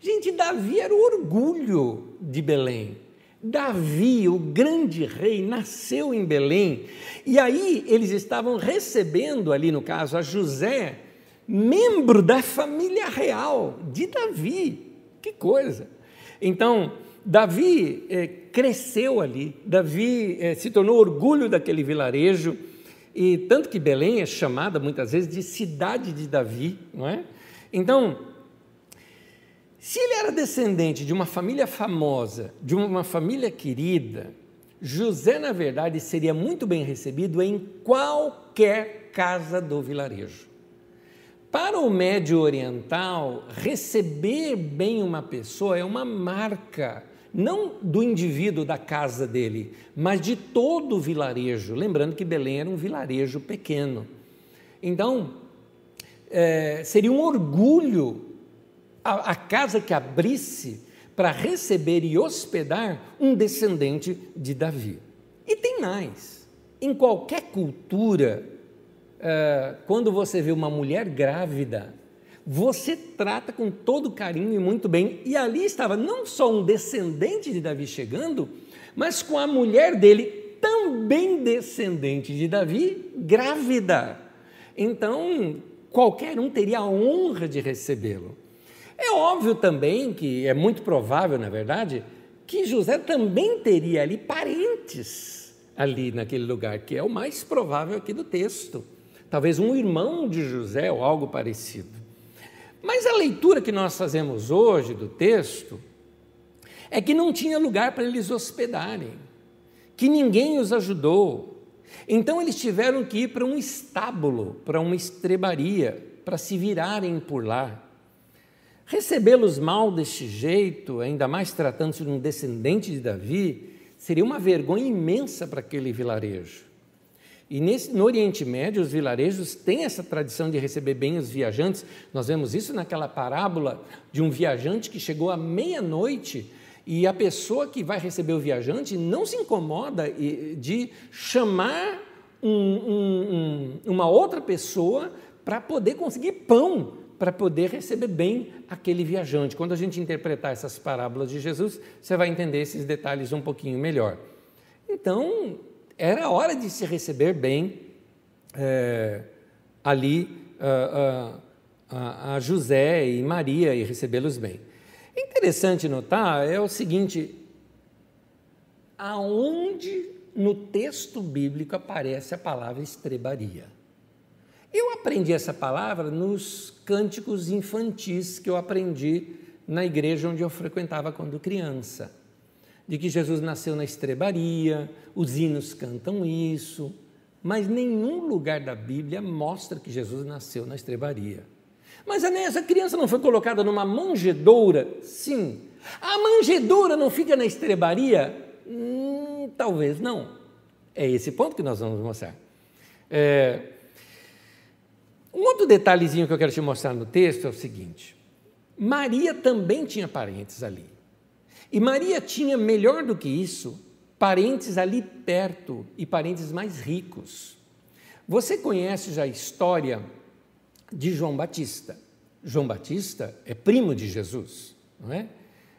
Gente, Davi era o orgulho de Belém. Davi, o grande rei, nasceu em Belém. E aí eles estavam recebendo ali, no caso, a José, membro da família real de Davi. Que coisa! Então, Davi é, cresceu ali, Davi é, se tornou orgulho daquele vilarejo, e tanto que Belém é chamada muitas vezes de cidade de Davi, não é? Então, se ele era descendente de uma família famosa, de uma família querida, José, na verdade, seria muito bem recebido em qualquer casa do vilarejo. Para o médio oriental, receber bem uma pessoa é uma marca, não do indivíduo da casa dele, mas de todo o vilarejo. Lembrando que Belém era um vilarejo pequeno. Então, é, seria um orgulho a, a casa que abrisse para receber e hospedar um descendente de Davi. E tem mais: em qualquer cultura, é, quando você vê uma mulher grávida, você trata com todo carinho e muito bem. E ali estava não só um descendente de Davi chegando, mas com a mulher dele, também descendente de Davi, grávida. Então, qualquer um teria a honra de recebê-lo. É óbvio também que é muito provável, na verdade, que José também teria ali parentes ali naquele lugar, que é o mais provável aqui do texto talvez um irmão de José ou algo parecido. Mas a leitura que nós fazemos hoje do texto é que não tinha lugar para eles hospedarem, que ninguém os ajudou. Então eles tiveram que ir para um estábulo, para uma estrebaria, para se virarem por lá. Recebê-los mal deste jeito, ainda mais tratando-se de um descendente de Davi, seria uma vergonha imensa para aquele vilarejo. E nesse, no Oriente Médio, os vilarejos têm essa tradição de receber bem os viajantes. Nós vemos isso naquela parábola de um viajante que chegou à meia-noite e a pessoa que vai receber o viajante não se incomoda de chamar um, um, um, uma outra pessoa para poder conseguir pão, para poder receber bem aquele viajante. Quando a gente interpretar essas parábolas de Jesus, você vai entender esses detalhes um pouquinho melhor. Então, era hora de se receber bem é, ali a, a, a José e Maria e recebê-los bem. Interessante notar é o seguinte: aonde no texto bíblico aparece a palavra estrebaria? Eu aprendi essa palavra nos cânticos infantis que eu aprendi na igreja onde eu frequentava quando criança de que Jesus nasceu na estrebaria, os hinos cantam isso, mas nenhum lugar da Bíblia mostra que Jesus nasceu na estrebaria. Mas essa criança não foi colocada numa manjedoura? Sim. A manjedoura não fica na estrebaria? Hum, talvez não. É esse ponto que nós vamos mostrar. É, Um outro detalhezinho que eu quero te mostrar no texto é o seguinte: Maria também tinha parentes ali. E Maria tinha, melhor do que isso, parentes ali perto e parentes mais ricos. Você conhece já a história de João Batista? João Batista é primo de Jesus, não é?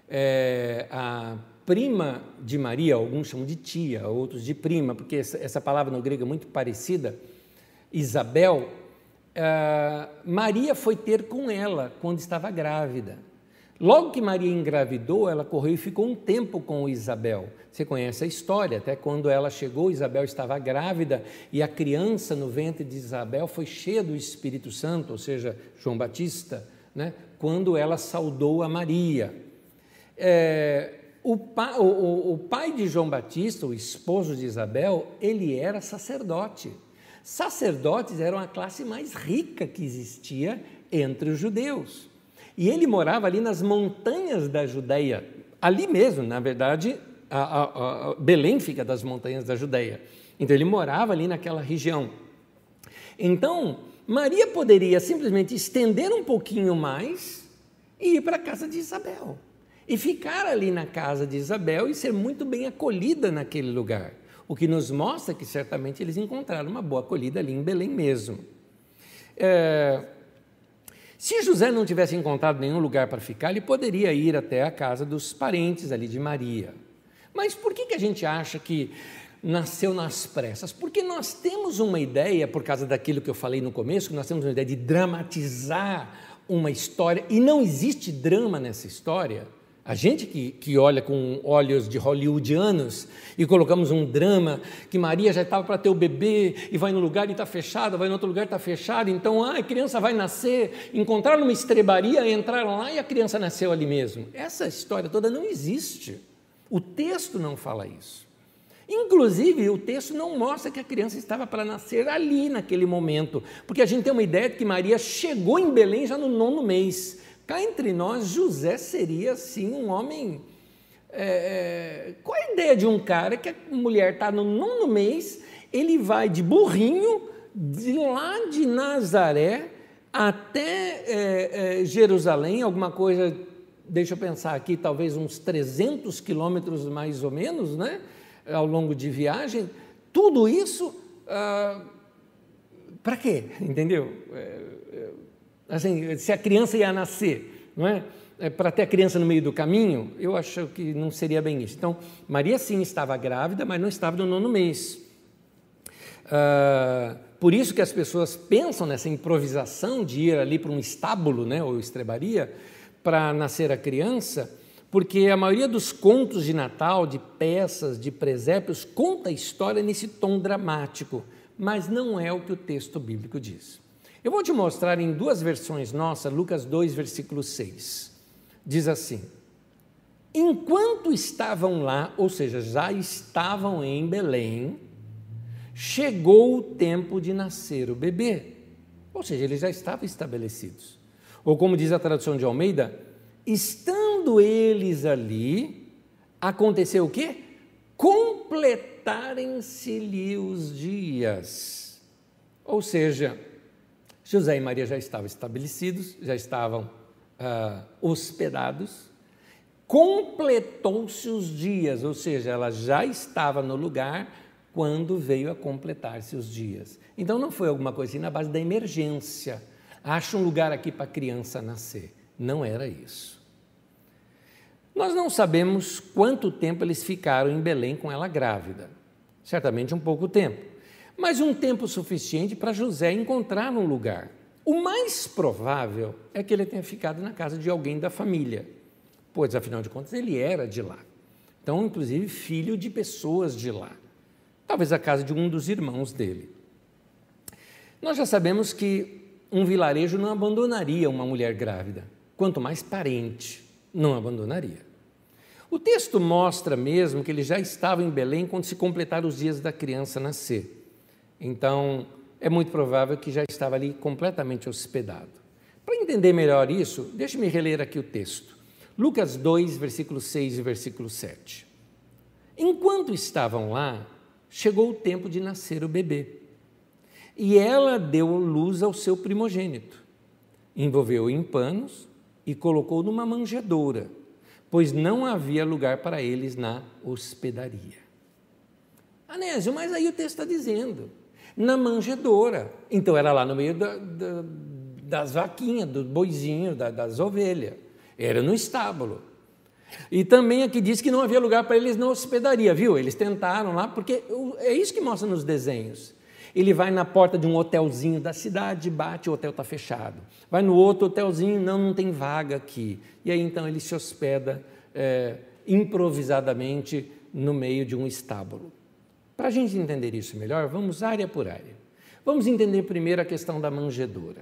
é a prima de Maria, alguns chamam de tia, outros de prima, porque essa, essa palavra no grego é muito parecida. Isabel, uh, Maria foi ter com ela quando estava grávida. Logo que Maria engravidou, ela correu e ficou um tempo com Isabel. Você conhece a história, até quando ela chegou, Isabel estava grávida e a criança no ventre de Isabel foi cheia do Espírito Santo, ou seja, João Batista, né? quando ela saudou a Maria. É, o, pa, o, o pai de João Batista, o esposo de Isabel, ele era sacerdote. Sacerdotes eram a classe mais rica que existia entre os judeus. E ele morava ali nas montanhas da Judéia, ali mesmo, na verdade, a, a, a Belém fica das montanhas da Judéia. Então ele morava ali naquela região. Então, Maria poderia simplesmente estender um pouquinho mais e ir para a casa de Isabel. E ficar ali na casa de Isabel e ser muito bem acolhida naquele lugar. O que nos mostra que certamente eles encontraram uma boa acolhida ali em Belém mesmo. É, se José não tivesse encontrado nenhum lugar para ficar, ele poderia ir até a casa dos parentes ali de Maria. Mas por que, que a gente acha que nasceu nas pressas? Porque nós temos uma ideia, por causa daquilo que eu falei no começo, que nós temos uma ideia de dramatizar uma história, e não existe drama nessa história. A gente que, que olha com olhos de hollywoodianos e colocamos um drama que Maria já estava para ter o bebê e vai no lugar e está fechado, vai no outro lugar e está fechado, então ah, a criança vai nascer, encontrar numa estrebaria, entraram lá e a criança nasceu ali mesmo. Essa história toda não existe. O texto não fala isso. Inclusive, o texto não mostra que a criança estava para nascer ali naquele momento, porque a gente tem uma ideia de que Maria chegou em Belém já no nono mês. Cá entre nós, José seria, sim, um homem. É, é, qual a ideia de um cara que a mulher está no nono mês, ele vai de burrinho, de lá de Nazaré até é, é, Jerusalém, alguma coisa, deixa eu pensar aqui, talvez uns 300 quilômetros mais ou menos, né? Ao longo de viagem, tudo isso. Ah, para quê? Entendeu? Assim, se a criança ia nascer, não é? é para ter a criança no meio do caminho, eu acho que não seria bem isso. Então, Maria sim estava grávida, mas não estava no nono mês. Ah, por isso que as pessoas pensam nessa improvisação de ir ali para um estábulo, né, ou estrebaria, para nascer a criança, porque a maioria dos contos de Natal, de peças, de presépios, conta a história nesse tom dramático, mas não é o que o texto bíblico diz. Eu vou te mostrar em duas versões nossa, Lucas 2, versículo 6. Diz assim: Enquanto estavam lá, ou seja, já estavam em Belém, chegou o tempo de nascer o bebê. Ou seja, eles já estavam estabelecidos. Ou como diz a tradução de Almeida, estando eles ali, aconteceu o quê? Completarem-se-lhe os dias. Ou seja, José e Maria já estavam estabelecidos, já estavam ah, hospedados, completou-se os dias, ou seja, ela já estava no lugar quando veio a completar-se os dias. Então não foi alguma coisa assim na base da emergência. Acha um lugar aqui para a criança nascer. Não era isso. Nós não sabemos quanto tempo eles ficaram em Belém com ela grávida. Certamente um pouco tempo mas um tempo suficiente para José encontrar um lugar. O mais provável é que ele tenha ficado na casa de alguém da família, pois afinal de contas ele era de lá. Então, inclusive, filho de pessoas de lá. Talvez a casa de um dos irmãos dele. Nós já sabemos que um vilarejo não abandonaria uma mulher grávida, quanto mais parente não abandonaria. O texto mostra mesmo que ele já estava em Belém quando se completaram os dias da criança nascer. Então, é muito provável que já estava ali completamente hospedado. Para entender melhor isso, deixe-me reler aqui o texto. Lucas 2, versículo 6 e versículo 7. Enquanto estavam lá, chegou o tempo de nascer o bebê. e ela deu luz ao seu primogênito. Envolveu em panos e colocou numa manjedoura, pois não havia lugar para eles na hospedaria. Anésio, mas aí o texto está dizendo, na manjedoura. Então era lá no meio da, da, das vaquinhas, do boizinho, da, das ovelhas. Era no estábulo. E também aqui diz que não havia lugar para eles na hospedaria, viu? Eles tentaram lá, porque é isso que mostra nos desenhos. Ele vai na porta de um hotelzinho da cidade, bate, o hotel está fechado. Vai no outro hotelzinho, não, não tem vaga aqui. E aí então ele se hospeda é, improvisadamente no meio de um estábulo. Para a gente entender isso melhor, vamos área por área. Vamos entender primeiro a questão da manjedoura.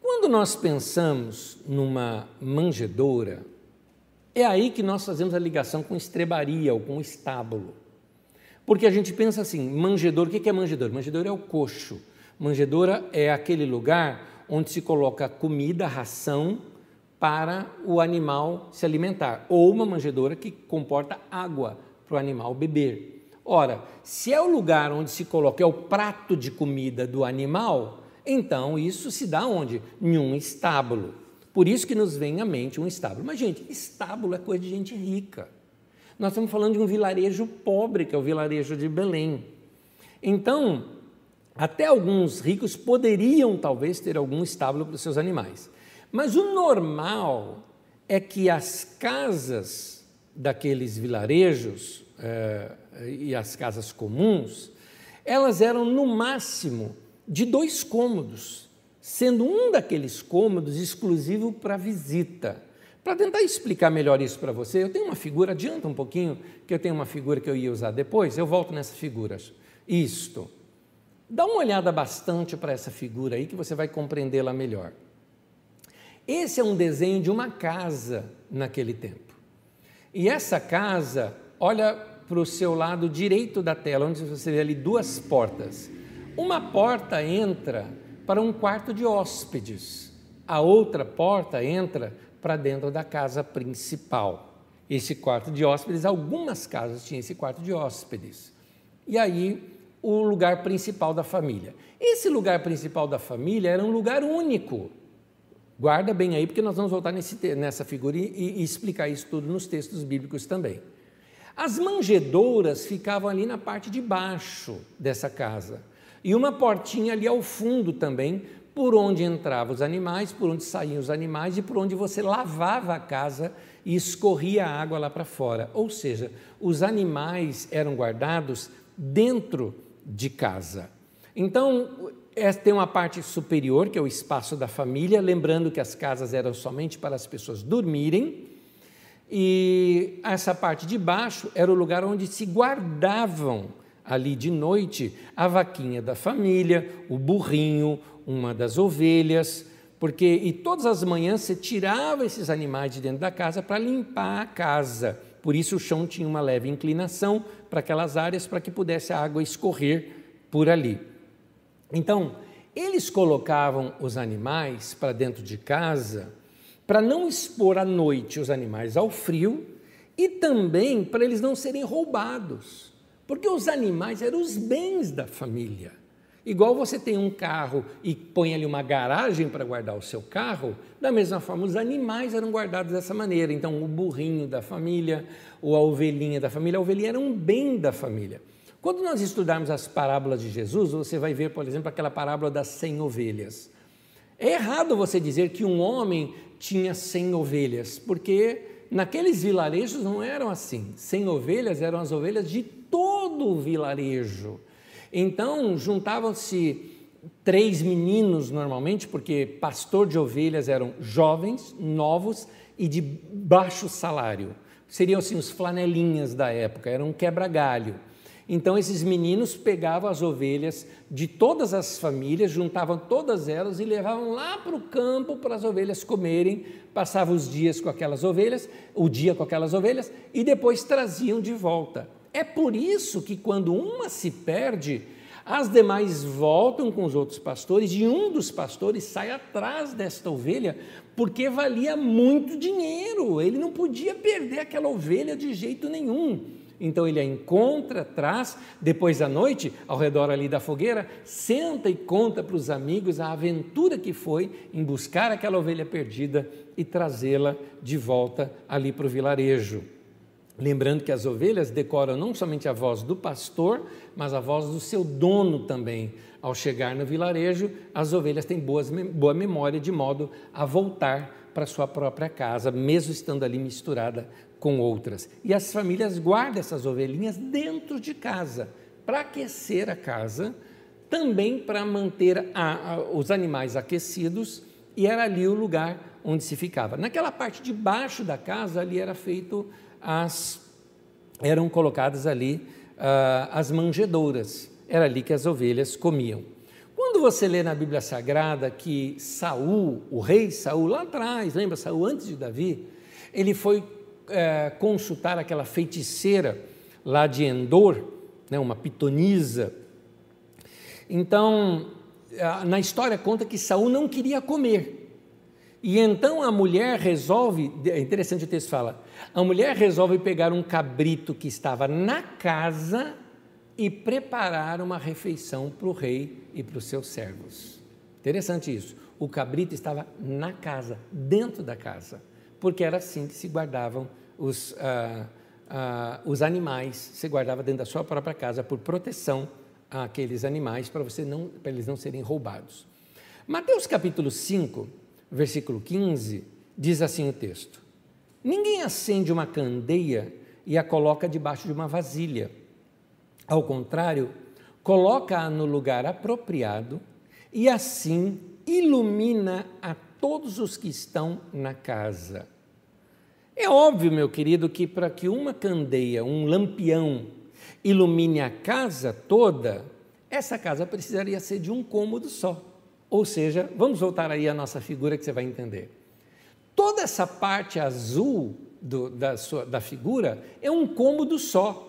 Quando nós pensamos numa manjedoura, é aí que nós fazemos a ligação com estrebaria ou com estábulo. Porque a gente pensa assim, manjedoura, o que é manjedoura? Manjedoura é o coxo. Manjedoura é aquele lugar onde se coloca comida, ração para o animal se alimentar, ou uma manjedoura que comporta água para o animal beber. Ora, se é o lugar onde se coloca é o prato de comida do animal, então isso se dá onde? Em um estábulo. Por isso que nos vem à mente um estábulo. Mas, gente, estábulo é coisa de gente rica. Nós estamos falando de um vilarejo pobre, que é o vilarejo de Belém. Então, até alguns ricos poderiam talvez ter algum estábulo para os seus animais. Mas o normal é que as casas daqueles vilarejos eh, e as casas comuns, elas eram no máximo de dois cômodos, sendo um daqueles cômodos exclusivo para visita. Para tentar explicar melhor isso para você, eu tenho uma figura, adianta um pouquinho, que eu tenho uma figura que eu ia usar depois, eu volto nessa figura. Isto. Dá uma olhada bastante para essa figura aí que você vai compreendê-la melhor. Esse é um desenho de uma casa naquele tempo. E essa casa, olha para o seu lado direito da tela, onde você vê ali duas portas. Uma porta entra para um quarto de hóspedes, a outra porta entra para dentro da casa principal. Esse quarto de hóspedes, algumas casas tinham esse quarto de hóspedes. E aí, o lugar principal da família. Esse lugar principal da família era um lugar único. Guarda bem aí, porque nós vamos voltar nesse, nessa figura e, e explicar isso tudo nos textos bíblicos também. As manjedouras ficavam ali na parte de baixo dessa casa. E uma portinha ali ao fundo também, por onde entravam os animais, por onde saíam os animais e por onde você lavava a casa e escorria a água lá para fora. Ou seja, os animais eram guardados dentro de casa. Então, tem uma parte superior, que é o espaço da família, lembrando que as casas eram somente para as pessoas dormirem, e essa parte de baixo era o lugar onde se guardavam ali de noite a vaquinha da família, o burrinho, uma das ovelhas, porque e todas as manhãs você tirava esses animais de dentro da casa para limpar a casa. Por isso o chão tinha uma leve inclinação para aquelas áreas para que pudesse a água escorrer por ali. Então, eles colocavam os animais para dentro de casa para não expor à noite os animais ao frio e também para eles não serem roubados, porque os animais eram os bens da família. Igual você tem um carro e põe ali uma garagem para guardar o seu carro, da mesma forma os animais eram guardados dessa maneira. Então, o burrinho da família, ou a ovelhinha da família, a ovelhinha era um bem da família. Quando nós estudarmos as parábolas de Jesus, você vai ver, por exemplo, aquela parábola das cem ovelhas. É errado você dizer que um homem tinha cem ovelhas, porque naqueles vilarejos não eram assim. Cem ovelhas eram as ovelhas de todo o vilarejo. Então, juntavam-se três meninos normalmente, porque pastor de ovelhas eram jovens, novos e de baixo salário. Seriam assim os flanelinhas da época, eram um quebra-galho. Então esses meninos pegavam as ovelhas de todas as famílias, juntavam todas elas e levavam lá para o campo para as ovelhas comerem, passavam os dias com aquelas ovelhas, o dia com aquelas ovelhas e depois traziam de volta. É por isso que quando uma se perde, as demais voltam com os outros pastores e um dos pastores sai atrás desta ovelha porque valia muito dinheiro. Ele não podia perder aquela ovelha de jeito nenhum. Então ele a encontra, traz, depois da noite, ao redor ali da fogueira, senta e conta para os amigos a aventura que foi em buscar aquela ovelha perdida e trazê-la de volta ali para o vilarejo. Lembrando que as ovelhas decoram não somente a voz do pastor, mas a voz do seu dono também. Ao chegar no vilarejo, as ovelhas têm boas, boa memória de modo a voltar para sua própria casa, mesmo estando ali misturada com outras. E as famílias guardam essas ovelhinhas dentro de casa, para aquecer a casa, também para manter a, a, os animais aquecidos, e era ali o lugar onde se ficava. Naquela parte de baixo da casa, ali era feito as eram colocadas ali uh, as manjedouras. Era ali que as ovelhas comiam. Quando você lê na Bíblia Sagrada que Saul, o rei Saul, lá atrás, lembra Saul antes de Davi, ele foi é, consultar aquela feiticeira lá de Endor, né, uma pitonisa. Então, na história conta que Saul não queria comer. E então a mulher resolve, é interessante o texto fala, a mulher resolve pegar um cabrito que estava na casa e preparar uma refeição para o rei e para os seus servos. Interessante isso. O cabrito estava na casa, dentro da casa, porque era assim que se guardavam os, ah, ah, os animais, se guardava dentro da sua própria casa por proteção àqueles animais, para, você não, para eles não serem roubados. Mateus capítulo 5, versículo 15, diz assim o texto: Ninguém acende uma candeia e a coloca debaixo de uma vasilha ao contrário, coloca-a no lugar apropriado e assim ilumina a todos os que estão na casa. É óbvio, meu querido, que para que uma candeia, um lampião, ilumine a casa toda, essa casa precisaria ser de um cômodo só. Ou seja, vamos voltar aí à nossa figura que você vai entender. Toda essa parte azul do, da, sua, da figura é um cômodo só.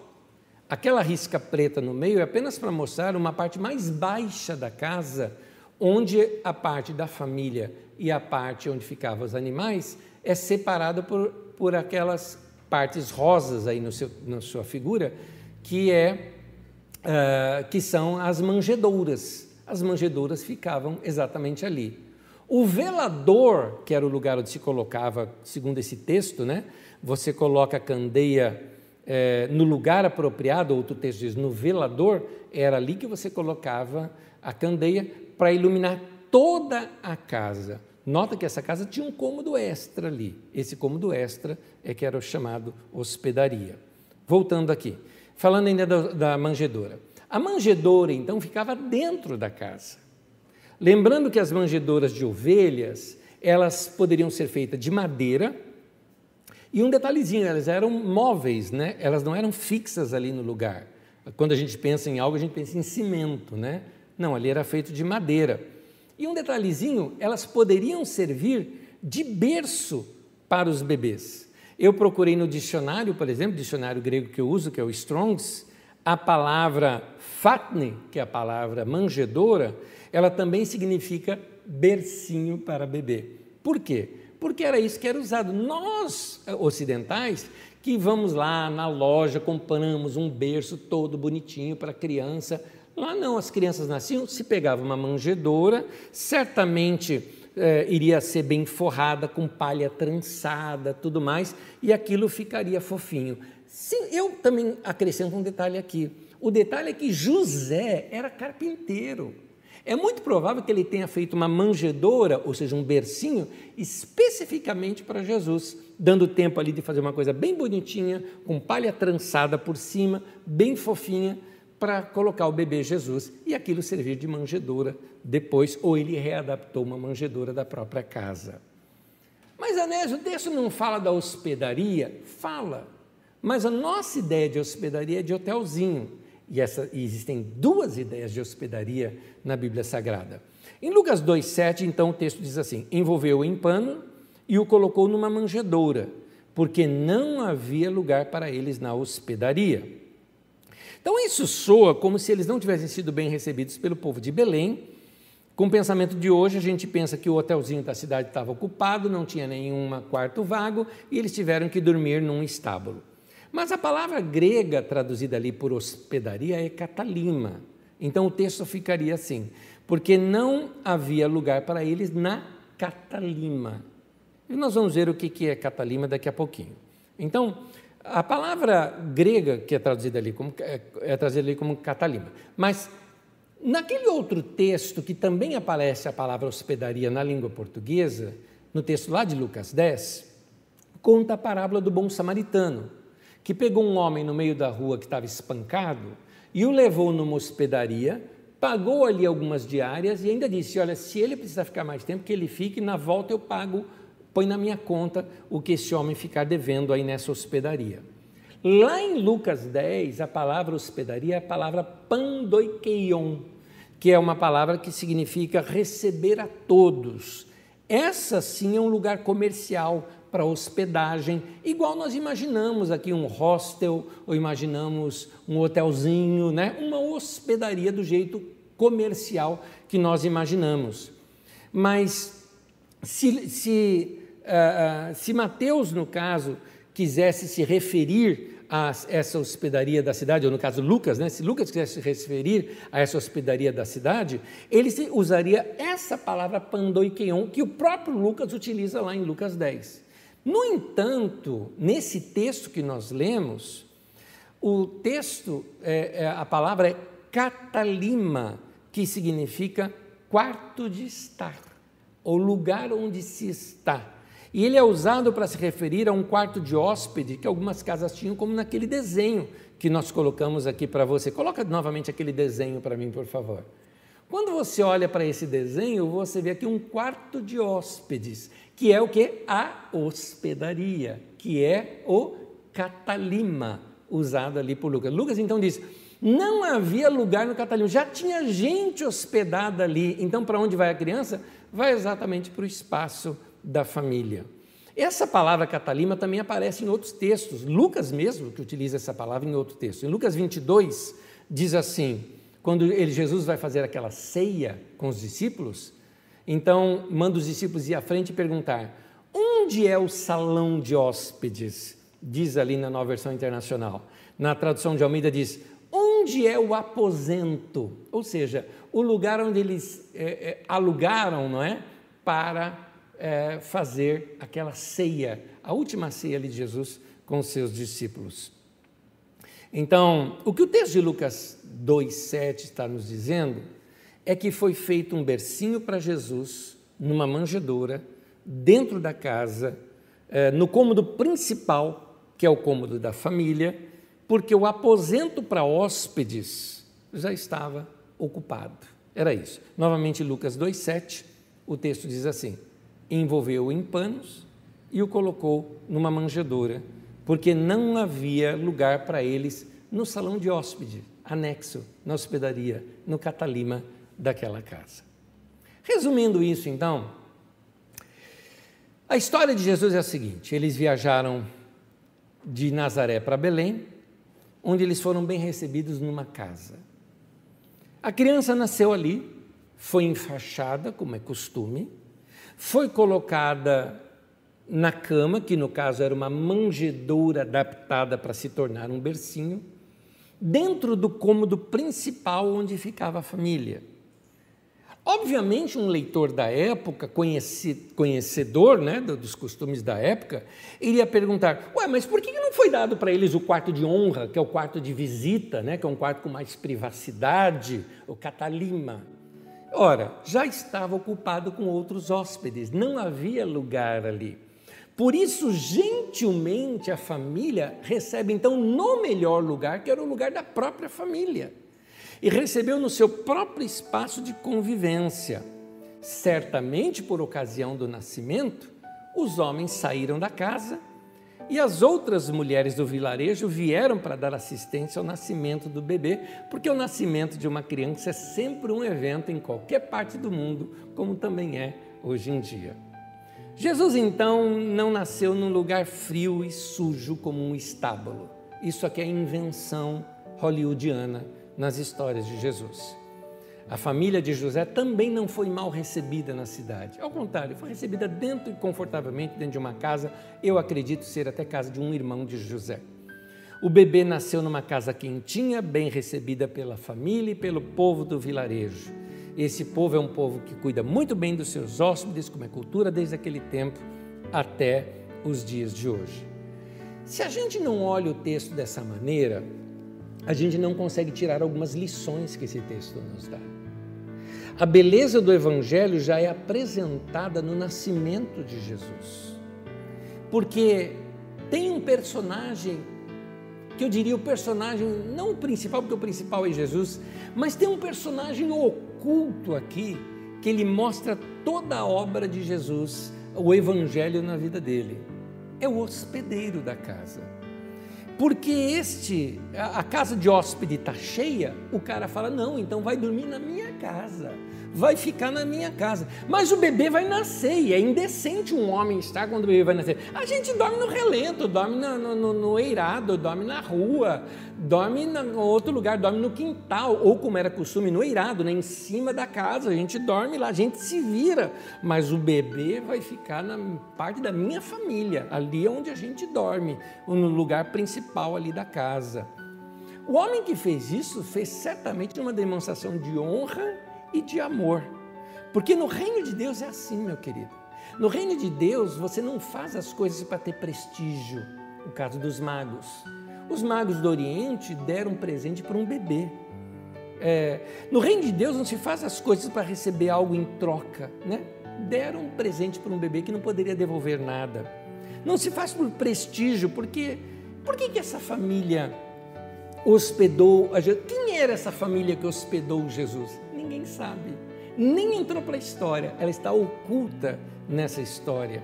Aquela risca preta no meio é apenas para mostrar uma parte mais baixa da casa, onde a parte da família e a parte onde ficavam os animais é separada por, por aquelas partes rosas aí no seu, na sua figura, que, é, uh, que são as manjedouras. As manjedouras ficavam exatamente ali. O velador, que era o lugar onde se colocava, segundo esse texto, né? Você coloca a candeia é, no lugar apropriado, outro texto diz, no velador, era ali que você colocava a candeia para iluminar toda a casa. Nota que essa casa tinha um cômodo extra ali. Esse cômodo extra é que era o chamado hospedaria. Voltando aqui, falando ainda da, da manjedoura. A manjedoura, então, ficava dentro da casa. Lembrando que as manjedouras de ovelhas, elas poderiam ser feitas de madeira, e um detalhezinho, elas eram móveis, né? elas não eram fixas ali no lugar. Quando a gente pensa em algo, a gente pensa em cimento, né? Não, ali era feito de madeira. E um detalhezinho, elas poderiam servir de berço para os bebês. Eu procurei no dicionário, por exemplo, dicionário grego que eu uso, que é o Strongs, a palavra fatne, que é a palavra manjedora, ela também significa bercinho para bebê. Por quê? porque era isso que era usado. Nós, eh, ocidentais, que vamos lá na loja, compramos um berço todo bonitinho para a criança. Lá não, as crianças nasciam, se pegava uma manjedoura, certamente eh, iria ser bem forrada, com palha trançada, tudo mais, e aquilo ficaria fofinho. Se, eu também acrescento um detalhe aqui. O detalhe é que José era carpinteiro. É muito provável que ele tenha feito uma manjedoura, ou seja, um bercinho, especificamente para Jesus, dando tempo ali de fazer uma coisa bem bonitinha, com palha trançada por cima, bem fofinha, para colocar o bebê Jesus e aquilo servir de manjedoura depois, ou ele readaptou uma manjedoura da própria casa. Mas, Anésio, o texto não fala da hospedaria? Fala. Mas a nossa ideia de hospedaria é de hotelzinho e, essa, e existem duas ideias de hospedaria na Bíblia Sagrada. Em Lucas 2,7, então, o texto diz assim: envolveu-o em pano e o colocou numa manjedoura, porque não havia lugar para eles na hospedaria. Então, isso soa como se eles não tivessem sido bem recebidos pelo povo de Belém. Com o pensamento de hoje, a gente pensa que o hotelzinho da cidade estava ocupado, não tinha nenhum quarto vago e eles tiveram que dormir num estábulo. Mas a palavra grega traduzida ali por hospedaria é catalima. Então o texto ficaria assim: porque não havia lugar para eles na catalima. E nós vamos ver o que é catalima daqui a pouquinho. Então, a palavra grega que é traduzida ali como, é, é traduzida ali como catalima, mas naquele outro texto que também aparece a palavra hospedaria na língua portuguesa, no texto lá de Lucas 10, conta a parábola do bom samaritano, que pegou um homem no meio da rua que estava espancado e o levou numa hospedaria, pagou ali algumas diárias e ainda disse: Olha, se ele precisar ficar mais tempo, que ele fique, na volta eu pago põe na minha conta o que esse homem ficar devendo aí nessa hospedaria. Lá em Lucas 10, a palavra hospedaria é a palavra pandoikeion, que é uma palavra que significa receber a todos. Essa sim é um lugar comercial para hospedagem, igual nós imaginamos aqui um hostel ou imaginamos um hotelzinho, né? uma hospedaria do jeito comercial que nós imaginamos. Mas se, se ah, ah, se Mateus, no caso, quisesse se referir a essa hospedaria da cidade, ou no caso Lucas, né, se Lucas quisesse se referir a essa hospedaria da cidade, ele usaria essa palavra pandoikeion, que o próprio Lucas utiliza lá em Lucas 10. No entanto, nesse texto que nós lemos, o texto, é, é, a palavra é catalima, que significa quarto de estar, ou lugar onde se está. E ele é usado para se referir a um quarto de hóspede que algumas casas tinham, como naquele desenho que nós colocamos aqui para você. Coloca novamente aquele desenho para mim, por favor. Quando você olha para esse desenho, você vê aqui um quarto de hóspedes, que é o que? A hospedaria, que é o catalima, usado ali por Lucas. Lucas então diz: não havia lugar no catalima, já tinha gente hospedada ali. Então, para onde vai a criança? Vai exatamente para o espaço da família. Essa palavra catalima também aparece em outros textos. Lucas mesmo que utiliza essa palavra em outro texto. Em Lucas 22 diz assim, quando ele, Jesus vai fazer aquela ceia com os discípulos, então manda os discípulos ir à frente e perguntar: onde é o salão de hóspedes? Diz ali na nova versão internacional. Na tradução de Almeida diz: onde é o aposento? Ou seja, o lugar onde eles é, é, alugaram, não é? Para é, fazer aquela ceia, a última ceia de Jesus com os seus discípulos. Então, o que o texto de Lucas 2,7 está nos dizendo é que foi feito um bercinho para Jesus numa manjedoura, dentro da casa, é, no cômodo principal, que é o cômodo da família, porque o aposento para hóspedes já estava ocupado. Era isso. Novamente, Lucas 2,7, o texto diz assim: envolveu-o em panos e o colocou numa manjedoura, porque não havia lugar para eles no salão de hóspede, anexo, na hospedaria, no catalima daquela casa. Resumindo isso, então, a história de Jesus é a seguinte: eles viajaram de Nazaré para Belém, onde eles foram bem recebidos numa casa. A criança nasceu ali, foi enfaixada, como é costume, foi colocada na cama, que no caso era uma manjedoura adaptada para se tornar um bercinho, dentro do cômodo principal onde ficava a família. Obviamente, um leitor da época, conhecedor né, dos costumes da época, iria perguntar: Ué, mas por que não foi dado para eles o quarto de honra, que é o quarto de visita, né, que é um quarto com mais privacidade, o catalima? Ora, já estava ocupado com outros hóspedes, não havia lugar ali. Por isso, gentilmente, a família recebe então no melhor lugar, que era o lugar da própria família, e recebeu no seu próprio espaço de convivência. Certamente, por ocasião do nascimento, os homens saíram da casa e as outras mulheres do vilarejo vieram para dar assistência ao nascimento do bebê, porque o nascimento de uma criança é sempre um evento em qualquer parte do mundo, como também é hoje em dia. Jesus então não nasceu num lugar frio e sujo como um estábulo. Isso aqui é invenção hollywoodiana nas histórias de Jesus. A família de José também não foi mal recebida na cidade. Ao contrário, foi recebida dentro e confortavelmente dentro de uma casa, eu acredito ser até casa de um irmão de José. O bebê nasceu numa casa quentinha, bem recebida pela família e pelo povo do vilarejo. Esse povo é um povo que cuida muito bem dos seus hóspedes, como é cultura desde aquele tempo até os dias de hoje. Se a gente não olha o texto dessa maneira, a gente não consegue tirar algumas lições que esse texto nos dá. A beleza do Evangelho já é apresentada no nascimento de Jesus. Porque tem um personagem que eu diria o personagem, não o principal, porque o principal é Jesus, mas tem um personagem oculto aqui, que ele mostra toda a obra de Jesus, o evangelho na vida dele. É o hospedeiro da casa. Porque este, a casa de hóspede está cheia, o cara fala: não, então vai dormir na minha casa vai ficar na minha casa. Mas o bebê vai nascer e é indecente um homem estar quando o bebê vai nascer. A gente dorme no relento, dorme no, no, no eirado, dorme na rua, dorme em outro lugar, dorme no quintal, ou como era costume, no eirado, né, em cima da casa. A gente dorme lá, a gente se vira. Mas o bebê vai ficar na parte da minha família, ali onde a gente dorme, no lugar principal ali da casa. O homem que fez isso fez certamente uma demonstração de honra e de amor. Porque no reino de Deus é assim, meu querido. No reino de Deus, você não faz as coisas para ter prestígio. O caso dos magos. Os magos do Oriente deram um presente para um bebê. É, no reino de Deus não se faz as coisas para receber algo em troca, né? Deram um presente para um bebê que não poderia devolver nada. Não se faz por prestígio, porque por que, que essa família hospedou a Jesus? Quem era essa família que hospedou Jesus? Ninguém sabe. Nem entrou para a história, ela está oculta nessa história.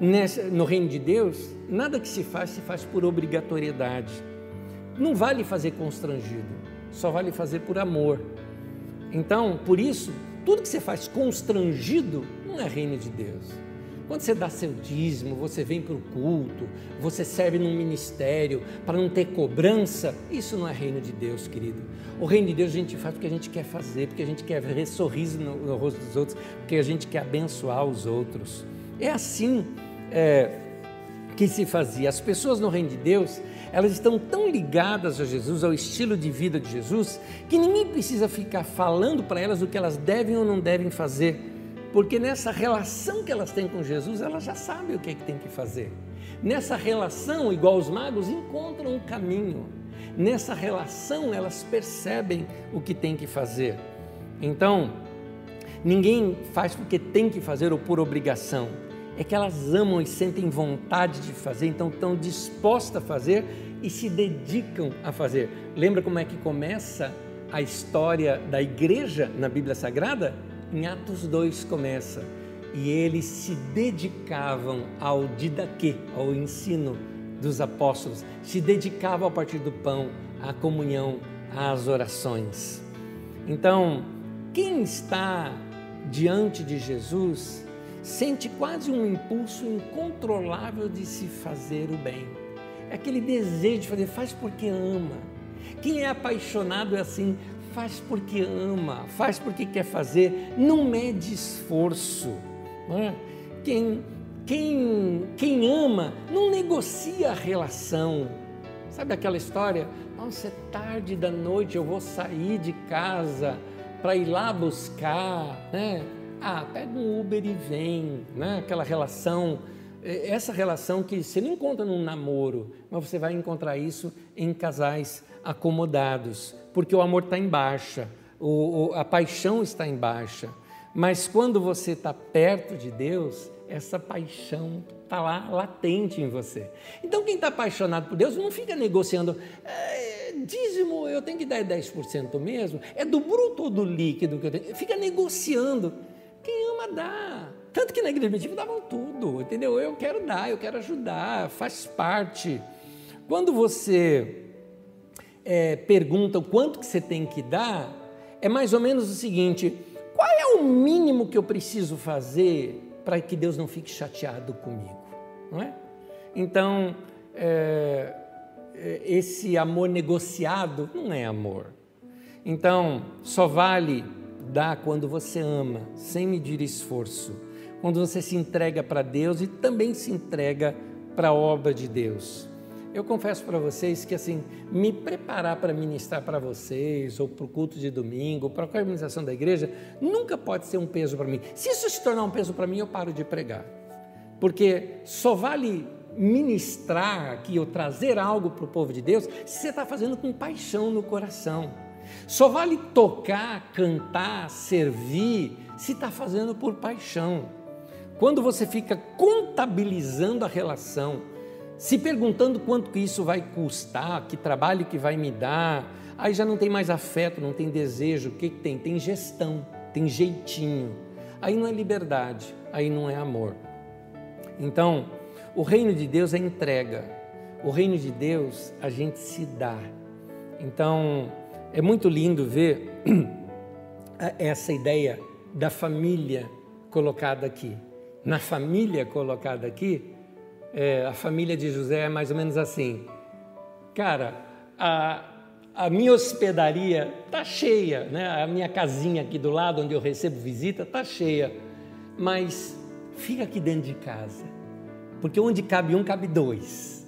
Nessa, no reino de Deus, nada que se faz se faz por obrigatoriedade. Não vale fazer constrangido, só vale fazer por amor. Então, por isso, tudo que você faz constrangido não é reino de Deus. Quando você dá seu dízimo, você vem para o culto, você serve num ministério para não ter cobrança, isso não é reino de Deus, querido. O reino de Deus a gente faz porque a gente quer fazer, porque a gente quer ver sorriso no, no rosto dos outros, porque a gente quer abençoar os outros. É assim é, que se fazia. As pessoas no reino de Deus, elas estão tão ligadas a Jesus, ao estilo de vida de Jesus, que ninguém precisa ficar falando para elas o que elas devem ou não devem fazer porque nessa relação que elas têm com Jesus, elas já sabem o que, é que tem que fazer. Nessa relação, igual os magos, encontram um caminho. Nessa relação, elas percebem o que tem que fazer. Então, ninguém faz porque tem que fazer ou por obrigação. É que elas amam e sentem vontade de fazer, então estão dispostas a fazer e se dedicam a fazer. Lembra como é que começa a história da igreja na Bíblia Sagrada? Em Atos 2 começa, e eles se dedicavam ao didaquê, ao ensino dos apóstolos, se dedicavam a partir do pão, à comunhão, às orações. Então, quem está diante de Jesus sente quase um impulso incontrolável de se fazer o bem. É aquele desejo de fazer, faz porque ama. Quem é apaixonado é assim, faz porque ama, faz porque quer fazer, não mede esforço. Não é? quem, quem, quem ama não negocia a relação. Sabe aquela história? Nossa, é tarde da noite, eu vou sair de casa para ir lá buscar. Né? Ah, pega um Uber e vem. Né? Aquela relação é, essa relação que você não encontra num namoro, mas você vai encontrar isso em casais acomodados, porque o amor está em baixa, o, a paixão está em baixa. Mas quando você está perto de Deus, essa paixão está lá latente em você. Então, quem está apaixonado por Deus não fica negociando, é, dízimo, eu tenho que dar 10% mesmo, é do bruto ou do líquido que eu tenho? Fica negociando. Quem ama dá. Tanto que na igreja primitiva davam tudo, entendeu? Eu quero dar, eu quero ajudar, faz parte. Quando você é, pergunta o quanto que você tem que dar, é mais ou menos o seguinte: qual é o mínimo que eu preciso fazer para que Deus não fique chateado comigo? Não é? Então, é, é, esse amor negociado não é amor. Então, só vale dar quando você ama, sem medir esforço, quando você se entrega para Deus e também se entrega para a obra de Deus. Eu confesso para vocês que assim, me preparar para ministrar para vocês, ou para o culto de domingo, para a organização da igreja, nunca pode ser um peso para mim. Se isso se tornar um peso para mim, eu paro de pregar. Porque só vale ministrar aqui ou trazer algo para o povo de Deus se você está fazendo com paixão no coração. Só vale tocar, cantar, servir se está fazendo por paixão. Quando você fica contabilizando a relação, se perguntando quanto que isso vai custar, que trabalho que vai me dar, aí já não tem mais afeto, não tem desejo, o que, que tem? Tem gestão, tem jeitinho. Aí não é liberdade, aí não é amor. Então, o reino de Deus é entrega. O reino de Deus a gente se dá. Então, é muito lindo ver essa ideia da família colocada aqui. Na família colocada aqui, é, a família de José é mais ou menos assim. Cara, a, a minha hospedaria tá cheia, né? A minha casinha aqui do lado onde eu recebo visita tá cheia, mas fica aqui dentro de casa, porque onde cabe um cabe dois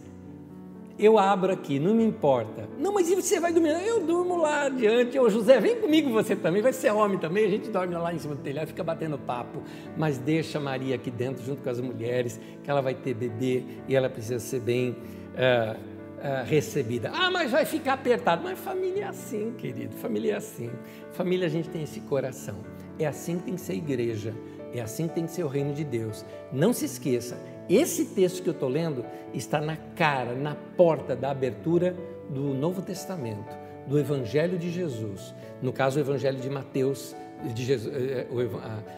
eu abro aqui, não me importa. Não, mas e você vai dormir? Eu durmo lá adiante. Ô José, vem comigo você também, vai ser homem também. A gente dorme lá em cima do telhado, fica batendo papo. Mas deixa Maria aqui dentro, junto com as mulheres, que ela vai ter bebê e ela precisa ser bem uh, uh, recebida. Ah, mas vai ficar apertado. Mas família é assim, querido, família é assim. Família a gente tem esse coração. É assim que tem que ser igreja. É assim que tem que ser o reino de Deus. Não se esqueça, esse texto que eu estou lendo está na cara, na porta da abertura do Novo Testamento, do Evangelho de Jesus. No caso, o Evangelho de Mateus, de Jesus, eh,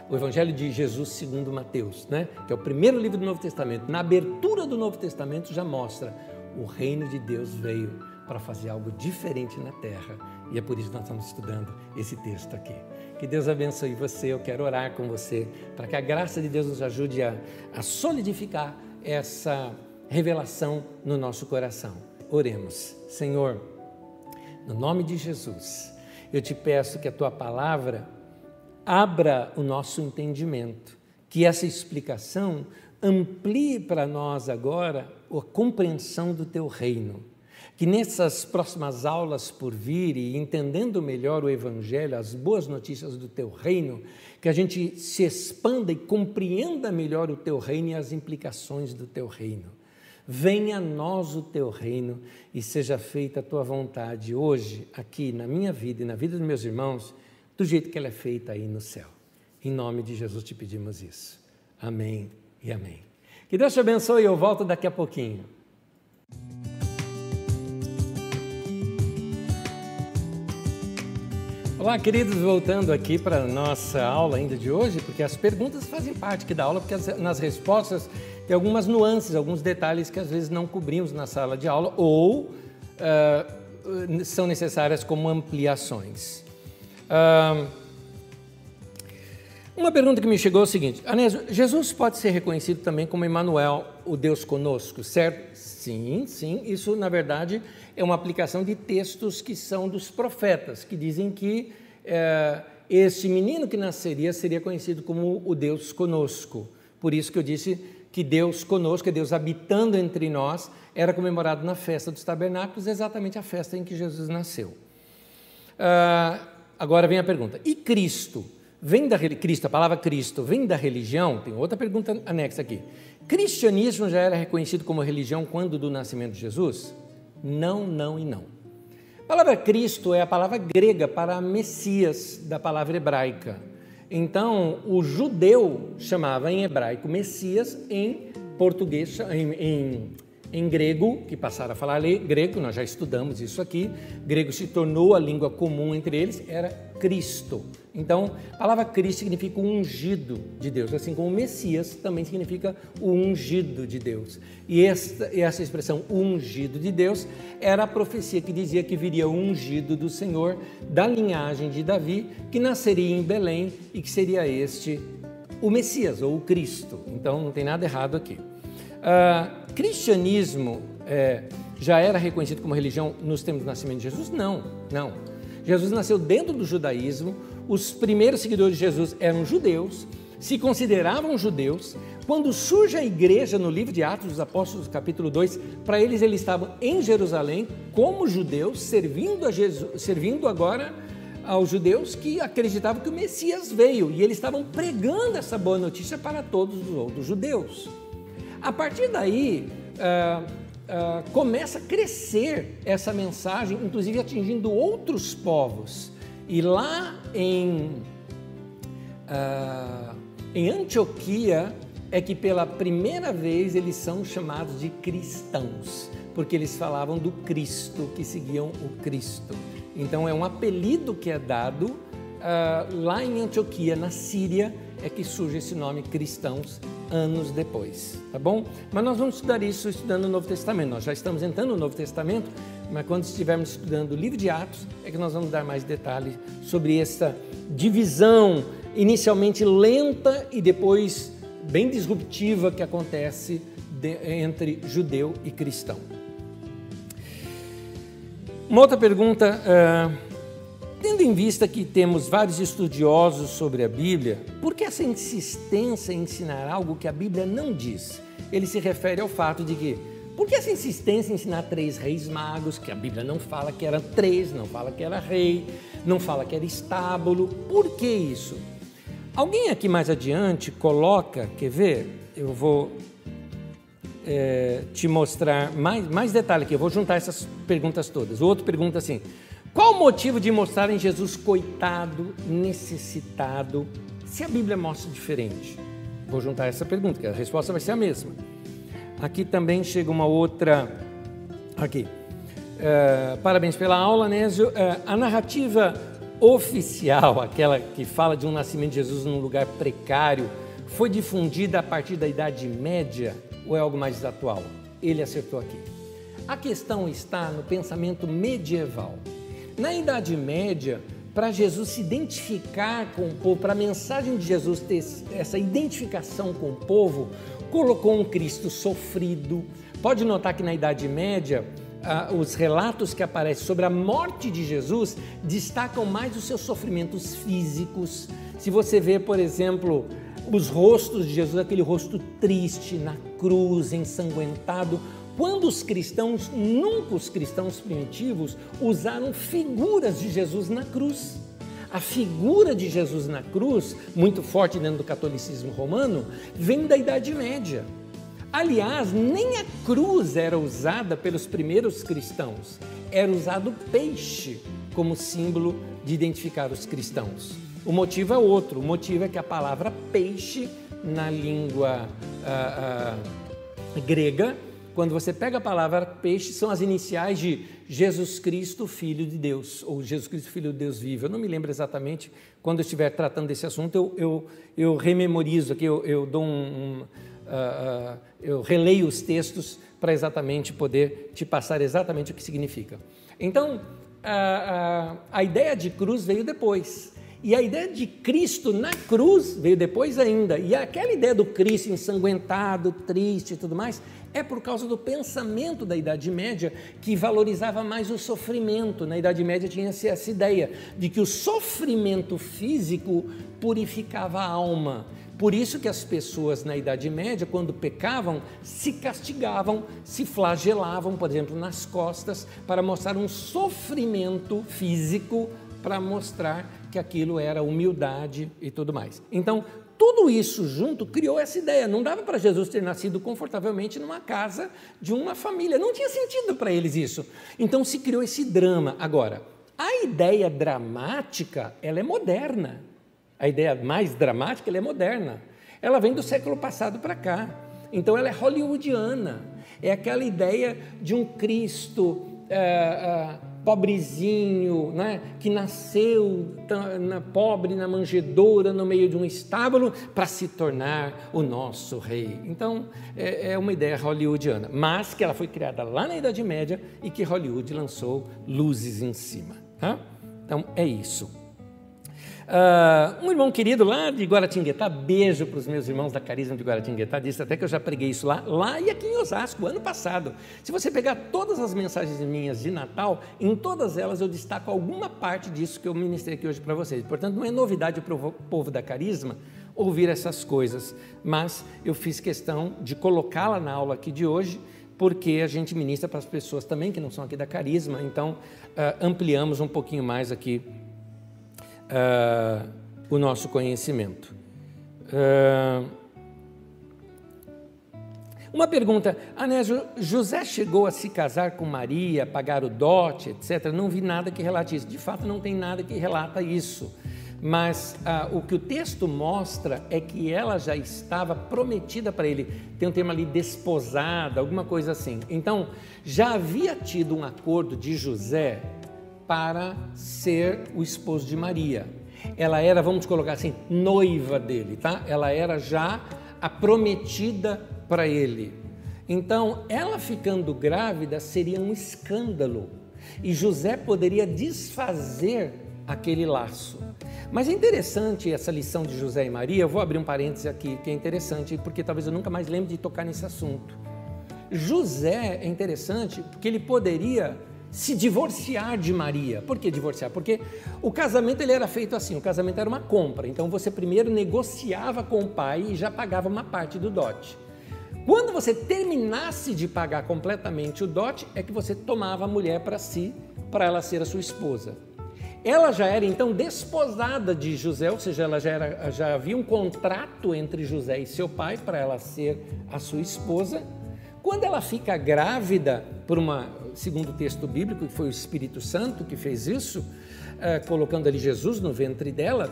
o Evangelho de Jesus segundo Mateus, né? que é o primeiro livro do Novo Testamento. Na abertura do Novo Testamento já mostra o reino de Deus veio para fazer algo diferente na terra. E é por isso que nós estamos estudando esse texto aqui. Que Deus abençoe você. Eu quero orar com você para que a graça de Deus nos ajude a, a solidificar essa revelação no nosso coração. Oremos. Senhor, no nome de Jesus, eu te peço que a tua palavra abra o nosso entendimento, que essa explicação amplie para nós agora a compreensão do teu reino que nessas próximas aulas por vir e entendendo melhor o Evangelho, as boas notícias do teu reino, que a gente se expanda e compreenda melhor o teu reino e as implicações do teu reino. Venha a nós o teu reino e seja feita a tua vontade hoje, aqui na minha vida e na vida dos meus irmãos, do jeito que ela é feita aí no céu. Em nome de Jesus te pedimos isso. Amém e amém. Que Deus te abençoe e eu volto daqui a pouquinho. Olá, queridos, voltando aqui para a nossa aula ainda de hoje, porque as perguntas fazem parte aqui da aula, porque as, nas respostas tem algumas nuances, alguns detalhes que às vezes não cobrimos na sala de aula ou uh, são necessárias como ampliações. Uh, uma pergunta que me chegou é o seguinte: Anésio, Jesus pode ser reconhecido também como Emmanuel, o Deus conosco, certo? Sim, sim, isso na verdade é uma aplicação de textos que são dos profetas, que dizem que é, esse menino que nasceria seria conhecido como o Deus conosco. Por isso que eu disse que Deus conosco, é Deus habitando entre nós, era comemorado na festa dos tabernáculos, exatamente a festa em que Jesus nasceu. Ah, agora vem a pergunta: e Cristo? Vem da Cristo, a palavra Cristo vem da religião? Tem outra pergunta anexa aqui. Cristianismo já era reconhecido como religião quando do nascimento de Jesus? Não, não e não. A palavra Cristo é a palavra grega para Messias da palavra hebraica. Então, o judeu chamava em hebraico Messias, em português, em, em em grego, que passaram a falar grego, nós já estudamos isso aqui, grego se tornou a língua comum entre eles, era Cristo. Então, a palavra Cristo significa o ungido de Deus, assim como Messias também significa o ungido de Deus. E essa expressão ungido de Deus era a profecia que dizia que viria o ungido do Senhor da linhagem de Davi, que nasceria em Belém e que seria este o Messias ou o Cristo. Então, não tem nada errado aqui. Uh, cristianismo é, já era reconhecido como religião nos tempos do nascimento de Jesus? Não, não. Jesus nasceu dentro do judaísmo, os primeiros seguidores de Jesus eram judeus, se consideravam judeus. Quando surge a igreja no livro de Atos dos Apóstolos, capítulo 2, para eles eles estavam em Jerusalém como judeus, servindo, a Jesus, servindo agora aos judeus que acreditavam que o Messias veio e eles estavam pregando essa boa notícia para todos os outros judeus. A partir daí, uh, uh, começa a crescer essa mensagem, inclusive atingindo outros povos. E lá em, uh, em Antioquia é que pela primeira vez eles são chamados de cristãos, porque eles falavam do Cristo, que seguiam o Cristo. Então é um apelido que é dado lá em Antioquia, na Síria, é que surge esse nome cristãos anos depois, tá bom? Mas nós vamos estudar isso estudando o Novo Testamento. Nós já estamos entrando no Novo Testamento, mas quando estivermos estudando o livro de Atos, é que nós vamos dar mais detalhes sobre essa divisão inicialmente lenta e depois bem disruptiva que acontece de, entre judeu e cristão. Uma outra pergunta, uh, tendo em vista que temos vários estudiosos sobre a Bíblia, por que essa insistência em ensinar algo que a Bíblia não diz? Ele se refere ao fato de que, por que essa insistência em ensinar três reis magos, que a Bíblia não fala que era três, não fala que era rei, não fala que era estábulo, por que isso? Alguém aqui mais adiante coloca, quer ver? Eu vou é, te mostrar mais, mais detalhe aqui, eu vou juntar essas perguntas todas. O outro pergunta assim: qual o motivo de mostrarem Jesus coitado, necessitado, se a Bíblia mostra diferente? Vou juntar essa pergunta, que a resposta vai ser a mesma. Aqui também chega uma outra. Aqui. É, parabéns pela aula, Nésio. É, a narrativa oficial, aquela que fala de um nascimento de Jesus num lugar precário, foi difundida a partir da Idade Média ou é algo mais atual? Ele acertou aqui. A questão está no pensamento medieval. Na Idade Média, para Jesus se identificar com o povo, para a mensagem de Jesus ter essa identificação com o povo, colocou um Cristo sofrido. Pode notar que na Idade Média, os relatos que aparecem sobre a morte de Jesus destacam mais os seus sofrimentos físicos. Se você vê, por exemplo, os rostos de Jesus, aquele rosto triste na cruz, ensanguentado. Quando os cristãos, nunca os cristãos primitivos, usaram figuras de Jesus na cruz. A figura de Jesus na cruz, muito forte dentro do catolicismo romano, vem da Idade Média. Aliás, nem a cruz era usada pelos primeiros cristãos, era usado peixe como símbolo de identificar os cristãos. O motivo é outro. O motivo é que a palavra peixe, na língua ah, ah, grega, quando você pega a palavra peixe, são as iniciais de Jesus Cristo, Filho de Deus, ou Jesus Cristo, Filho de Deus vivo. Eu não me lembro exatamente, quando eu estiver tratando desse assunto, eu, eu, eu rememorizo aqui, eu, eu dou um. um uh, uh, eu releio os textos para exatamente poder te passar exatamente o que significa. Então, a, ideia de cruz veio depois. E a ideia de Cristo na cruz veio depois ainda. E aquela ideia do Cristo ensanguentado, triste e tudo mais, é por causa do pensamento da Idade Média que valorizava mais o sofrimento. Na Idade Média tinha essa ideia de que o sofrimento físico purificava a alma. Por isso que as pessoas na Idade Média, quando pecavam, se castigavam, se flagelavam, por exemplo, nas costas, para mostrar um sofrimento físico, para mostrar que aquilo era humildade e tudo mais. Então, tudo isso junto criou essa ideia. Não dava para Jesus ter nascido confortavelmente numa casa de uma família. Não tinha sentido para eles isso. Então se criou esse drama. Agora, a ideia dramática, ela é moderna. A ideia mais dramática, ela é moderna. Ela vem do século passado para cá. Então ela é hollywoodiana. É aquela ideia de um Cristo. É, é, pobrezinho, né, que nasceu na, pobre na manjedoura no meio de um estábulo para se tornar o nosso rei. Então é, é, uma ideia hollywoodiana, mas que ela foi criada lá na Idade Média e que Hollywood lançou luzes em cima. Tá? Então é isso. Uh, um irmão querido lá de Guaratinguetá, beijo para os meus irmãos da Carisma de Guaratinguetá, disse até que eu já preguei isso lá, lá e aqui em Osasco, ano passado. Se você pegar todas as mensagens minhas de Natal, em todas elas eu destaco alguma parte disso que eu ministrei aqui hoje para vocês. Portanto, não é novidade para o povo da Carisma ouvir essas coisas, mas eu fiz questão de colocá-la na aula aqui de hoje, porque a gente ministra para as pessoas também que não são aqui da Carisma, então uh, ampliamos um pouquinho mais aqui uh, o nosso conhecimento. Uh, uma pergunta, Anésio, José chegou a se casar com Maria, pagar o dote, etc. Não vi nada que relate isso. De fato, não tem nada que relata isso mas ah, o que o texto mostra é que ela já estava prometida para ele. Tem um termo ali, desposada, alguma coisa assim. Então, já havia tido um acordo de José para ser o esposo de Maria. Ela era, vamos colocar assim, noiva dele, tá? Ela era já a prometida para ele. Então, ela ficando grávida seria um escândalo. E José poderia desfazer aquele laço. Mas é interessante essa lição de José e Maria, eu vou abrir um parêntese aqui, que é interessante, porque talvez eu nunca mais lembre de tocar nesse assunto. José é interessante porque ele poderia se divorciar de Maria. Por que divorciar? Porque o casamento ele era feito assim, o casamento era uma compra. Então você primeiro negociava com o pai e já pagava uma parte do dote. Quando você terminasse de pagar completamente o dote, é que você tomava a mulher para si, para ela ser a sua esposa. Ela já era então desposada de José, ou seja, ela já, era, já havia um contrato entre José e seu pai para ela ser a sua esposa. Quando ela fica grávida, por uma, segundo o texto bíblico, que foi o Espírito Santo que fez isso, eh, colocando ali Jesus no ventre dela,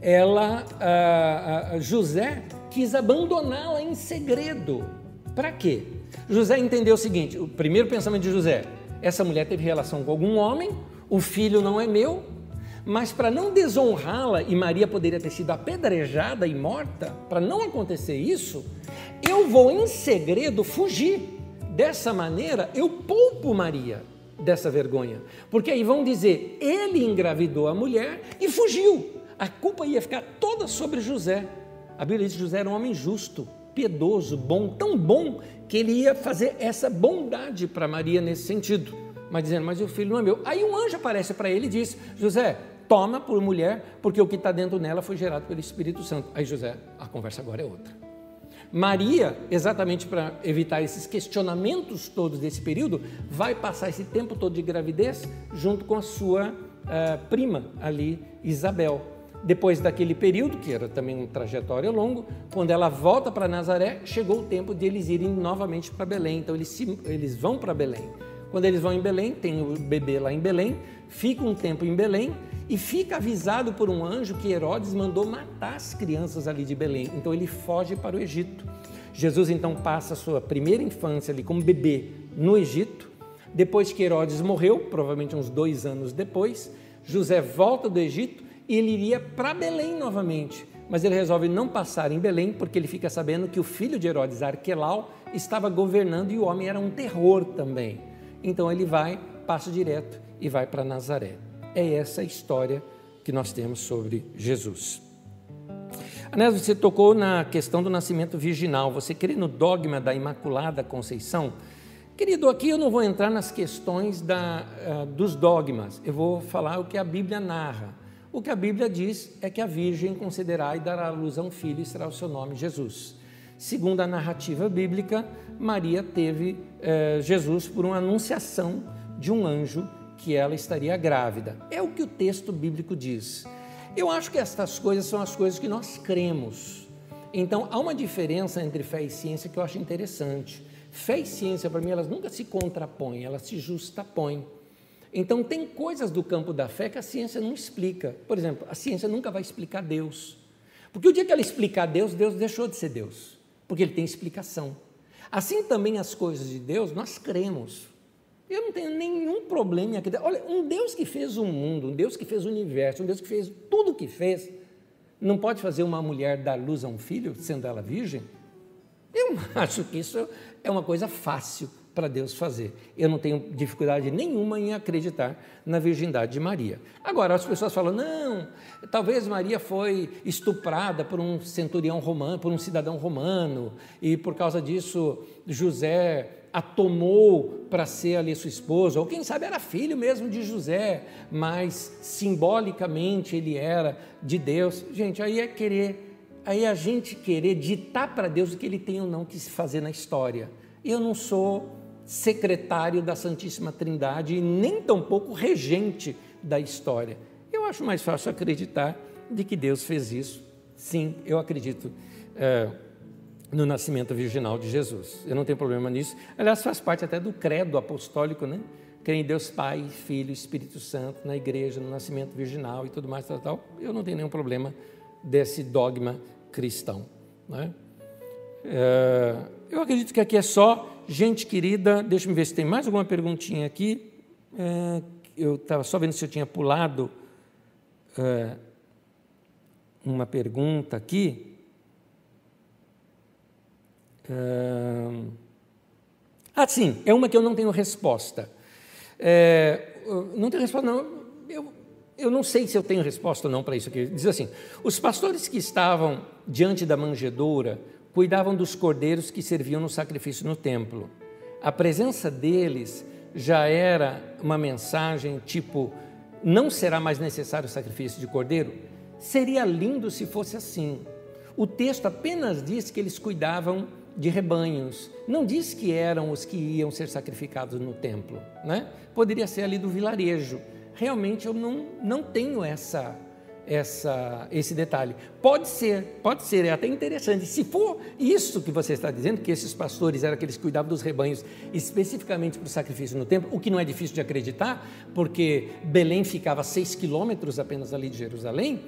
ela, ah, José quis abandoná-la em segredo. Para quê? José entendeu o seguinte: o primeiro pensamento de José, essa mulher teve relação com algum homem, o filho não é meu, mas para não desonrá-la e Maria poderia ter sido apedrejada e morta, para não acontecer isso, eu vou em segredo fugir. Dessa maneira, eu poupo Maria dessa vergonha, porque aí vão dizer: ele engravidou a mulher e fugiu. A culpa ia ficar toda sobre José. A Bíblia diz que José era um homem justo, piedoso, bom, tão bom que ele ia fazer essa bondade para Maria nesse sentido mas dizendo, mas o filho não é meu. Aí um anjo aparece para ele e diz: José, toma por mulher, porque o que está dentro nela foi gerado pelo Espírito Santo. Aí José, a conversa agora é outra. Maria, exatamente para evitar esses questionamentos todos desse período, vai passar esse tempo todo de gravidez junto com a sua uh, prima ali, Isabel. Depois daquele período, que era também um trajetório longo, quando ela volta para Nazaré, chegou o tempo de eles irem novamente para Belém. Então eles, se, eles vão para Belém. Quando eles vão em Belém, tem o bebê lá em Belém, fica um tempo em Belém e fica avisado por um anjo que Herodes mandou matar as crianças ali de Belém. Então ele foge para o Egito. Jesus então passa a sua primeira infância ali como bebê no Egito. Depois que Herodes morreu, provavelmente uns dois anos depois, José volta do Egito e ele iria para Belém novamente. Mas ele resolve não passar em Belém porque ele fica sabendo que o filho de Herodes, Arquelau, estava governando e o homem era um terror também. Então ele vai, passa direto e vai para Nazaré. É essa a história que nós temos sobre Jesus. Anésio, você tocou na questão do nascimento virginal. Você crê no dogma da Imaculada Conceição? Querido, aqui eu não vou entrar nas questões da, uh, dos dogmas, eu vou falar o que a Bíblia narra. O que a Bíblia diz é que a Virgem considerará e dará à luz a um filho e será o seu nome Jesus. Segundo a narrativa bíblica, Maria teve eh, Jesus por uma anunciação de um anjo que ela estaria grávida. É o que o texto bíblico diz. Eu acho que estas coisas são as coisas que nós cremos. Então, há uma diferença entre fé e ciência que eu acho interessante. Fé e ciência, para mim, elas nunca se contrapõem, elas se justapõem. Então, tem coisas do campo da fé que a ciência não explica. Por exemplo, a ciência nunca vai explicar Deus. Porque o dia que ela explicar Deus, Deus deixou de ser Deus porque ele tem explicação. Assim também as coisas de Deus, nós cremos. Eu não tenho nenhum problema em acreditar. Olha, um Deus que fez o mundo, um Deus que fez o universo, um Deus que fez tudo o que fez, não pode fazer uma mulher dar luz a um filho, sendo ela virgem? Eu acho que isso é uma coisa fácil para Deus fazer. Eu não tenho dificuldade nenhuma em acreditar na virgindade de Maria. Agora, as pessoas falam: não, talvez Maria foi estuprada por um centurião romano, por um cidadão romano, e por causa disso José a tomou para ser ali sua esposa, ou quem sabe era filho mesmo de José, mas simbolicamente ele era de Deus. Gente, aí é querer, aí é a gente querer ditar para Deus o que ele tem ou não que se fazer na história. Eu não sou secretário da Santíssima Trindade e nem tampouco regente da história. Eu acho mais fácil acreditar de que Deus fez isso. Sim, eu acredito. É, no nascimento virginal de Jesus. Eu não tenho problema nisso. Aliás, faz parte até do credo apostólico, né? Crê em Deus Pai, Filho, Espírito Santo, na igreja, no nascimento virginal e tudo mais, tal, tal. Eu não tenho nenhum problema desse dogma cristão. Né? É, eu acredito que aqui é só gente querida. Deixa eu ver se tem mais alguma perguntinha aqui. É, eu estava só vendo se eu tinha pulado é, uma pergunta aqui. Ah, sim, é uma que eu não tenho resposta. É, não tenho resposta, não. Eu, eu não sei se eu tenho resposta ou não para isso aqui. Diz assim: os pastores que estavam diante da manjedoura cuidavam dos cordeiros que serviam no sacrifício no templo. A presença deles já era uma mensagem tipo: não será mais necessário o sacrifício de cordeiro? Seria lindo se fosse assim. O texto apenas diz que eles cuidavam de rebanhos. Não diz que eram os que iam ser sacrificados no templo, né? Poderia ser ali do vilarejo. Realmente eu não, não tenho essa, essa, esse detalhe. Pode ser, pode ser, é até interessante. Se for isso que você está dizendo, que esses pastores eram aqueles que cuidavam dos rebanhos especificamente para o sacrifício no templo, o que não é difícil de acreditar, porque Belém ficava a seis quilômetros apenas ali de Jerusalém,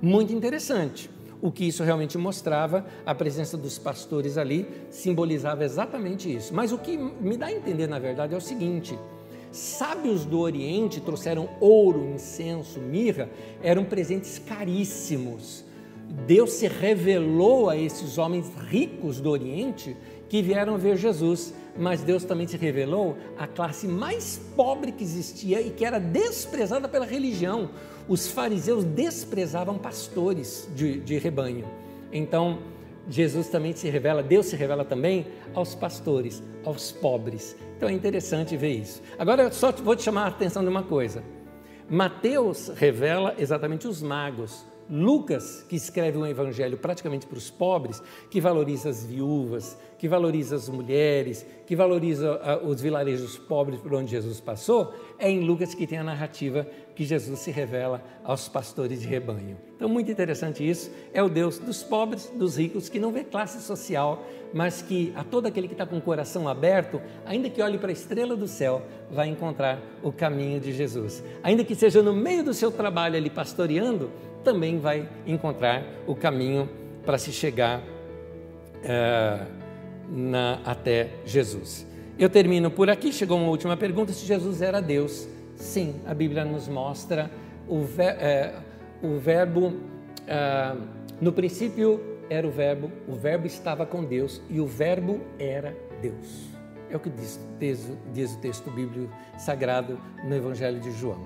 muito interessante. O que isso realmente mostrava, a presença dos pastores ali simbolizava exatamente isso. Mas o que me dá a entender, na verdade, é o seguinte: sábios do Oriente trouxeram ouro, incenso, mirra, eram presentes caríssimos. Deus se revelou a esses homens ricos do Oriente que vieram ver Jesus, mas Deus também se revelou à classe mais pobre que existia e que era desprezada pela religião, os fariseus desprezavam pastores de, de rebanho. Então, Jesus também se revela, Deus se revela também aos pastores, aos pobres. Então é interessante ver isso. Agora, eu só vou te chamar a atenção de uma coisa. Mateus revela exatamente os magos. Lucas, que escreve um evangelho praticamente para os pobres, que valoriza as viúvas, que valoriza as mulheres, que valoriza uh, os vilarejos pobres por onde Jesus passou, é em Lucas que tem a narrativa que Jesus se revela aos pastores de rebanho. Então, muito interessante isso. É o Deus dos pobres, dos ricos, que não vê classe social, mas que a todo aquele que está com o coração aberto, ainda que olhe para a estrela do céu, vai encontrar o caminho de Jesus. Ainda que seja no meio do seu trabalho ali pastoreando, também vai encontrar o caminho para se chegar uh, na, até Jesus. Eu termino por aqui. Chegou uma última pergunta: se Jesus era Deus? Sim, a Bíblia nos mostra o, ver, é, o verbo. É, no princípio era o verbo, o verbo estava com Deus e o verbo era Deus. É o que diz, diz, diz o texto bíblico sagrado no Evangelho de João.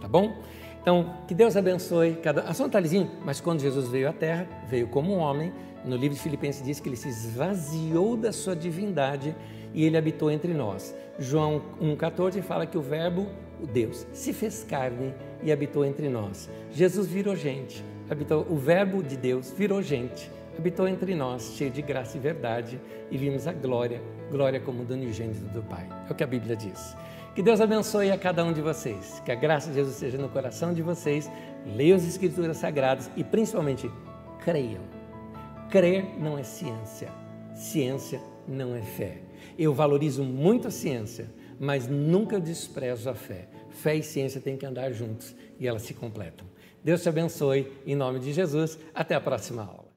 Tá bom? Então, que Deus abençoe cada. A sua Talizinho, mas quando Jesus veio à Terra, veio como um homem. No livro de Filipenses diz que ele se esvaziou da sua divindade e ele habitou entre nós. João 1,14 fala que o Verbo, o Deus, se fez carne e habitou entre nós. Jesus virou gente, habitou, o Verbo de Deus virou gente, habitou entre nós, cheio de graça e verdade, e vimos a glória, glória como do unigênito do Pai. É o que a Bíblia diz. Que Deus abençoe a cada um de vocês, que a graça de Jesus seja no coração de vocês, leiam as Escrituras Sagradas e principalmente creiam. Crer não é ciência, ciência não é fé. Eu valorizo muito a ciência, mas nunca desprezo a fé. Fé e ciência têm que andar juntos e elas se completam. Deus te abençoe, em nome de Jesus. Até a próxima aula.